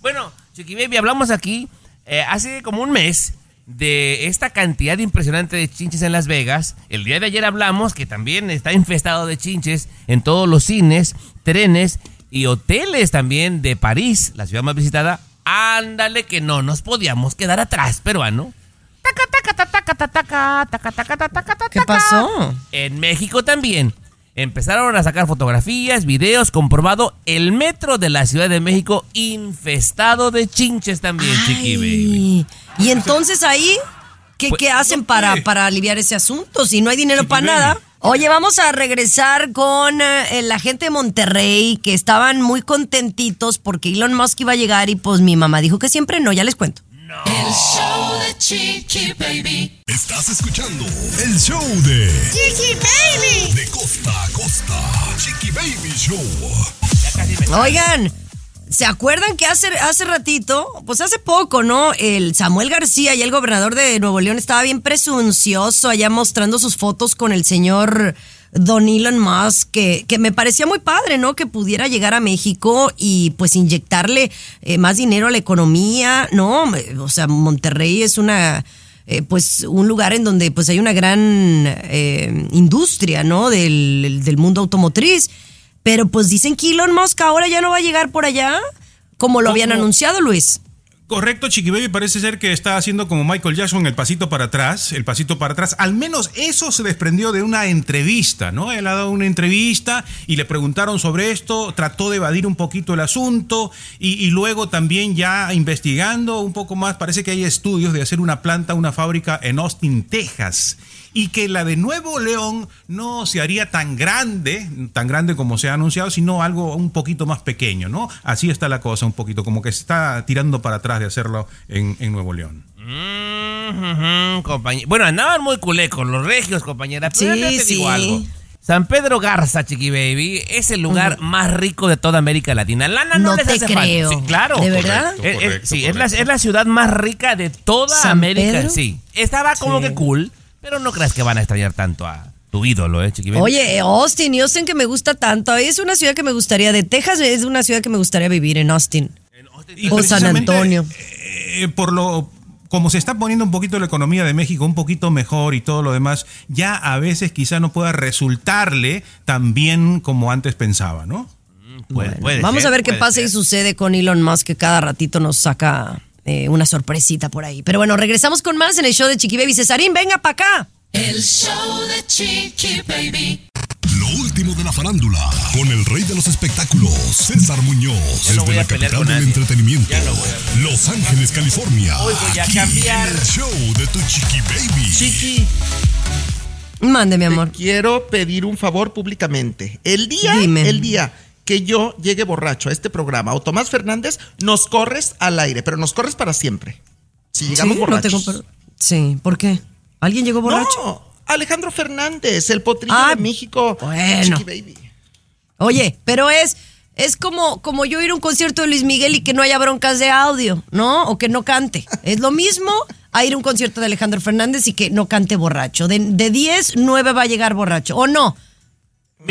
Bueno, Chiqui Baby, hablamos aquí eh, hace como un mes de esta cantidad impresionante de chinches en Las Vegas. El día de ayer hablamos que también está infestado de chinches en todos los cines, trenes y hoteles también de París, la ciudad más visitada. Ándale que no nos podíamos quedar atrás, peruano. ¿Qué pasó? En México también. Empezaron a sacar fotografías, videos, comprobado el metro de la Ciudad de México infestado de chinches también, chiqui baby. Y, entonces ahí, ¿qué, Pues, qué hacen para, para aliviar ese asunto? Si no hay dinero para nada. Oye, vamos a regresar con eh, la gente de Monterrey que estaban muy contentitos porque Elon Musk iba a llegar y pues mi mamá dijo que siempre no, ya les cuento. El show de Chiqui Baby. Estás escuchando el show de Chiqui Baby. De costa a costa, Chiqui Baby Show. Oigan, ¿se acuerdan que hace, hace ratito, pues hace poco, ¿no? El Samuel García y el gobernador de Nuevo León estaba bien presuncioso allá mostrando sus fotos con el señor Don Elon Musk, que, que me parecía muy padre, ¿no? Que pudiera llegar a México y pues inyectarle eh, más dinero a la economía, ¿no? O sea, Monterrey es una... eh, pues un lugar en donde pues hay una gran eh, industria, ¿no? Del, del mundo automotriz. Pero pues dicen que Elon Musk ahora ya no va a llegar por allá, como lo habían ¿Cómo? anunciado, Luis. Correcto, Chiqui Baby parece ser que está haciendo como Michael Jackson el pasito para atrás, el pasito para atrás. Al menos eso se desprendió de una entrevista, ¿no? Él ha dado una entrevista y le preguntaron sobre esto, trató de evadir un poquito el asunto y, y luego también ya investigando un poco más, parece que hay estudios de hacer una planta, una fábrica en Austin, Texas. Y que la de Nuevo León no se haría tan grande, tan grande como se ha anunciado, sino algo un poquito más pequeño, ¿no? Así está la cosa un poquito, como que se está tirando para atrás de hacerlo en, en Nuevo León. Mm, Bueno, andaban muy culé con los regios, compañera. Pero Sí, ya te sí. digo algo. San Pedro Garza, Chiqui Baby, es el lugar más rico de toda América Latina. Lana no, No les te hace creo. falta. Sí, claro. ¿De verdad? Correcto, Eh, eh, correcto, sí, es la, es la ciudad más rica de toda ¿San América. Pedro? Sí. Estaba como Sí. que cool, pero no creas que van a extrañar tanto a tu ídolo, ¿eh? Oye, Austin, y Austin que me gusta tanto. Es una ciudad que me gustaría, de Texas es una ciudad que me gustaría vivir en Austin. Y O San Antonio. eh, por lo como se está poniendo un poquito la economía de México un poquito mejor y todo lo demás, ya a veces quizá no pueda resultarle tan bien como antes pensaba, ¿no? Puede- Bueno, puede vamos ser, a ver qué pasa y sucede con Elon Musk, que cada ratito nos saca eh, una sorpresita por ahí. Pero bueno, regresamos con más en el show de Chiqui Baby. Cesarín, venga para acá. El show de Chiqui Baby. Lo último de la farándula, con el rey de los espectáculos, César Muñoz, desde la capital del entretenimiento, Los Ángeles, California. Hoy voy a aquí cambiar. en el show de tu chiqui baby. Chiqui, Mande, mi amor. quiero pedir un favor públicamente. El día, Dime. el día que yo llegue borracho a este programa, o Tomás Fernández, nos corres al aire, pero nos corres para siempre. Si llegamos Sí, no borrachos. tengo per- Sí, ¿por qué? ¿Alguien llegó borracho? No, Alejandro Fernández, el potrillo Ah, de México. bueno. Baby. Oye, pero es, es como, como yo ir a un concierto de Luis Miguel y que no haya broncas de audio, ¿no? O que no cante. Es lo mismo a ir a un concierto de Alejandro Fernández y que no cante borracho. De, de 10, 9 va a llegar borracho. ¿O no?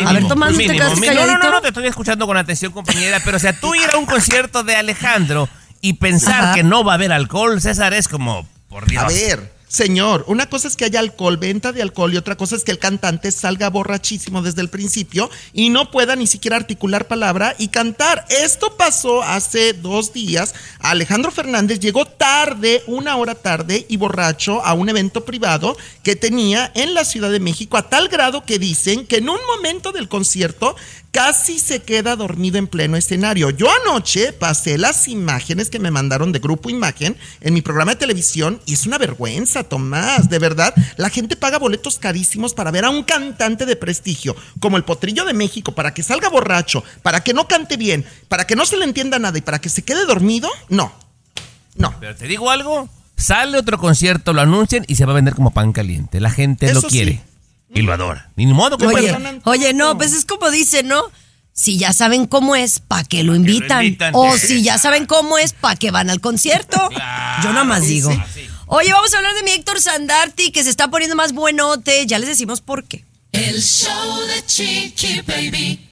A ver, Tomás, ¿no te. No, no, no, no, te estoy escuchando con atención, compañera. Pero, o sea, tú ir a un concierto de Alejandro y pensar Ajá. que no va a haber alcohol, César, es como, por Dios. A ver, señor, una cosa es que haya alcohol, venta de alcohol, y otra cosa es que el cantante salga borrachísimo desde el principio y no pueda ni siquiera articular palabra y cantar. Esto pasó hace dos días. Alejandro Fernández llegó tarde, una hora tarde y borracho a un evento privado que tenía en la Ciudad de México a tal grado que dicen que en un momento del concierto casi se queda dormido en pleno escenario. Yo anoche pasé las imágenes que me mandaron de Grupo Imagen en mi programa de televisión y es una vergüenza, Tomás, de verdad. La gente paga boletos carísimos para ver a un cantante de prestigio como el Potrillo de México para que salga borracho, para que no cante bien, para que no se le entienda nada y para que se quede dormido. No, no. Pero te digo algo, sale otro concierto, lo anuncian y se va a vender como pan caliente. La gente lo quiere sí. Y lo adora. Ni modo que Oye, oye, no, pues es como dicen, ¿no? Si ya saben cómo es, ¿para qué lo invitan? invitan? O si ya saben cómo es, ¿para qué van al concierto? Yo nada más digo. Oye, vamos a hablar de mi Héctor Sandarti, que se está poniendo más buenote. Ya les decimos por qué. El show de Chiqui Baby.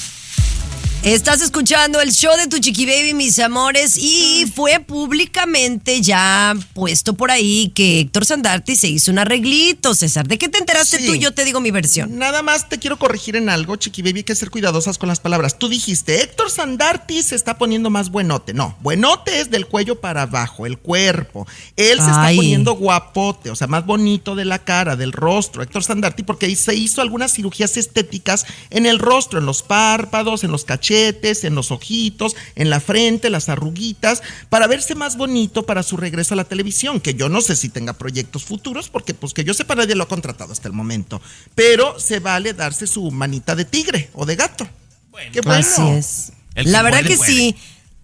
Estás escuchando el show de tu chiqui baby, mis amores, y fue públicamente ya puesto por ahí que Héctor Sandarti se hizo un arreglito, César. ¿De qué te enteraste Sí. tú? Yo te digo mi versión. Nada más te quiero corregir en algo, Chiqui Baby, hay que ser cuidadosas con las palabras. Tú dijiste, Héctor Sandarti se está poniendo más buenote. No, buenote es del cuello para abajo, el cuerpo. Él se está poniendo guapote, o sea, más bonito de la cara, del rostro. Héctor Sandarti, porque se hizo algunas cirugías estéticas en el rostro, en los párpados, en los cachetes, en los ojitos, en la frente, las arruguitas, para verse más bonito para su regreso a la televisión, que yo no sé si tenga proyectos futuros, porque pues que yo sepa nadie lo ha contratado hasta el momento. Pero se vale darse su manita de tigre o de gato. Qué bueno. Así es. El que La verdad puede, que puede. sí.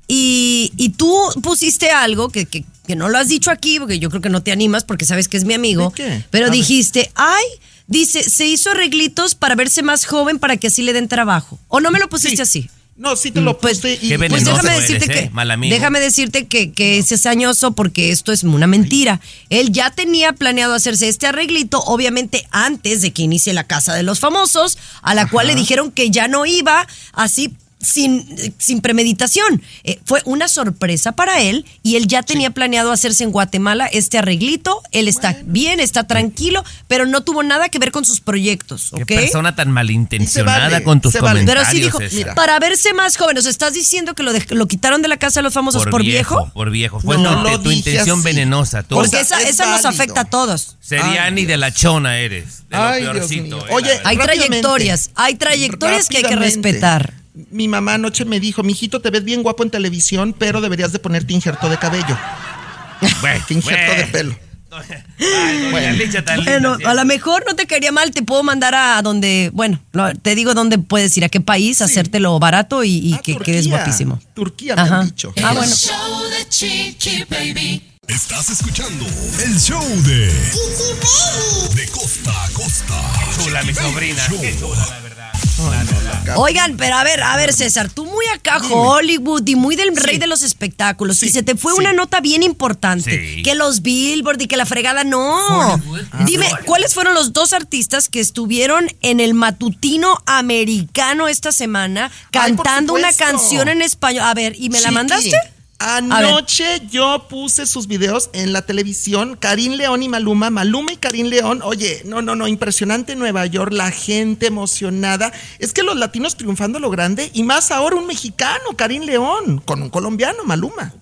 Y, y tú pusiste algo que, que- que no lo has dicho aquí, porque yo creo que no te animas, porque sabes que es mi amigo. ¿De qué? Pero A ver. dijiste, ay, dice, se hizo arreglitos para verse más joven para que así le den trabajo. ¿O no me lo pusiste Sí. así? No, sí te lo Pues- puse y Qué Pues déjame eres, decirte ¿eh? que Mal amigo. déjame decirte que, que es cizañoso porque esto es una mentira. Él ya tenía planeado hacerse este arreglito, obviamente antes de que inicie la casa de los famosos, a la cual le dijeron que ya no iba así sin, sin premeditación. Eh, fue una sorpresa para él y él ya tenía planeado hacerse en Guatemala este arreglito. Él está bien, está tranquilo, pero no tuvo nada que ver con sus proyectos. Qué ¿ok? persona tan malintencionada vale, con tus vale. comentarios. Pero sí dijo, mira. para verse más sea, estás diciendo que lo, dej- lo quitaron de la casa de los famosos por, viejo. Por viejo. Fue No, tu, lo intención así. venenosa. Tú, Porque sea, esa, es esa nos afecta a todos. Seriani de la chona eres. De lo Ay, Dios peorcito. mío. eh, Oye. Hay trayectorias, hay trayectorias que hay que respetar. Mi mamá anoche me dijo, mijito, te ves bien guapo en televisión, pero deberías de ponerte injerto de cabello. Bueno, Injerto bueno. de pelo. Ay, tan linda Bueno, a lo mejor no te quería mal, te puedo mandar a donde, bueno, lo- te digo dónde puedes ir, a qué país, hacértelo barato y, y Ah, que Turquía. quedes guapísimo. Turquía me Ajá. han dicho. Ah, bueno. El show de Chiqui Baby. Estás escuchando el show de De costa a costa. Chula, mi sobrina. Qué chula, la verdad. Oigan, pero a ver, a ver, César, tú muy acá Hollywood y muy del rey de los espectáculos. y se te fue sí. una nota bien importante. Sí. Que los Billboard y que la fregada, no. Dime, ¿cuáles fueron los dos artistas que estuvieron en el matutino americano esta semana Ay, cantando una canción en español? A ver, ¿y me la Chiqui, mandaste? Anoche yo puse sus videos en la televisión, Karim León y Maluma, Maluma y Karim León, oye, no, no, no, impresionante Nueva York, la gente emocionada, es que los latinos triunfando lo grande y más ahora un mexicano, Karim León, con un colombiano, Maluma.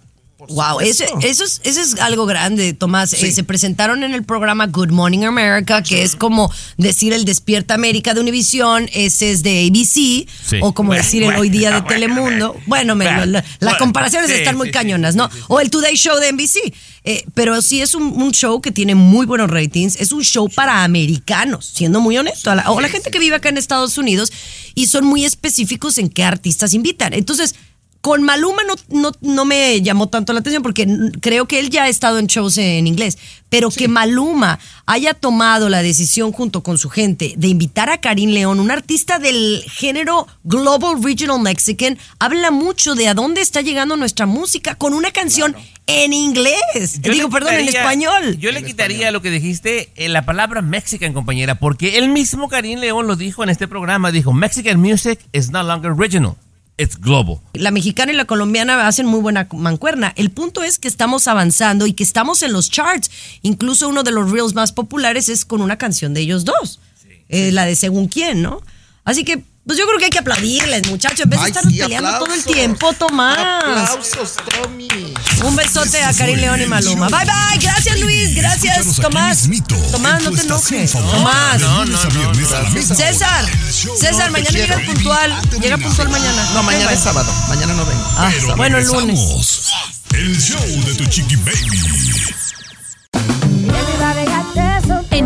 Wow, ese, eso, es, eso es algo grande, Tomás. Eh, se presentaron en el programa Good Morning America, que es como decir el Despierta América de Univisión, ese es de ABC, o como decir el Hoy Día de Telemundo. Bueno, me- la- las comparaciones sí, están muy cañonas, ¿no? O el Today Show de NBC. Eh, pero sí es un, un show que tiene muy buenos ratings, es un show para americanos, siendo muy honesto, a la- o la gente que vive acá en Estados Unidos, y son muy específicos en qué artistas invitan. Entonces, con Maluma no, no, no me llamó tanto la atención porque creo que él ya ha estado en shows en inglés, pero que Maluma haya tomado la decisión junto con su gente de invitar a Karim León, un artista del género Global Regional Mexican, habla mucho de a dónde está llegando nuestra música con una canción en inglés. Yo Digo, perdón, en español. Yo le quitaría lo que dijiste, eh, la palabra Mexican, compañera, porque el mismo Karim León lo dijo en este programa, dijo, Mexican music is no longer original, it's global. La mexicana y la colombiana hacen muy buena mancuerna. El punto es que estamos avanzando y que estamos en los charts. Incluso uno de los reels más populares es con una canción de ellos dos. Eh, la de según quién, ¿no? Así que, pues yo creo que hay que aplaudirles, muchachos. En vez de Ay, estar sí, peleando todo el tiempo, Tomás. Aplausos, Tommy. Un besote a Karim León y Maluma. Bye bye. Gracias, Luis. Gracias, Tomás. Tomás, no te enojes. Tomás. A la misma César. César, no mañana quiero. puntual. Llega puntual mañana. No, mañana es sábado, mañana no vengo. Ah, bueno, el lunes. El show de tu chiqui baby.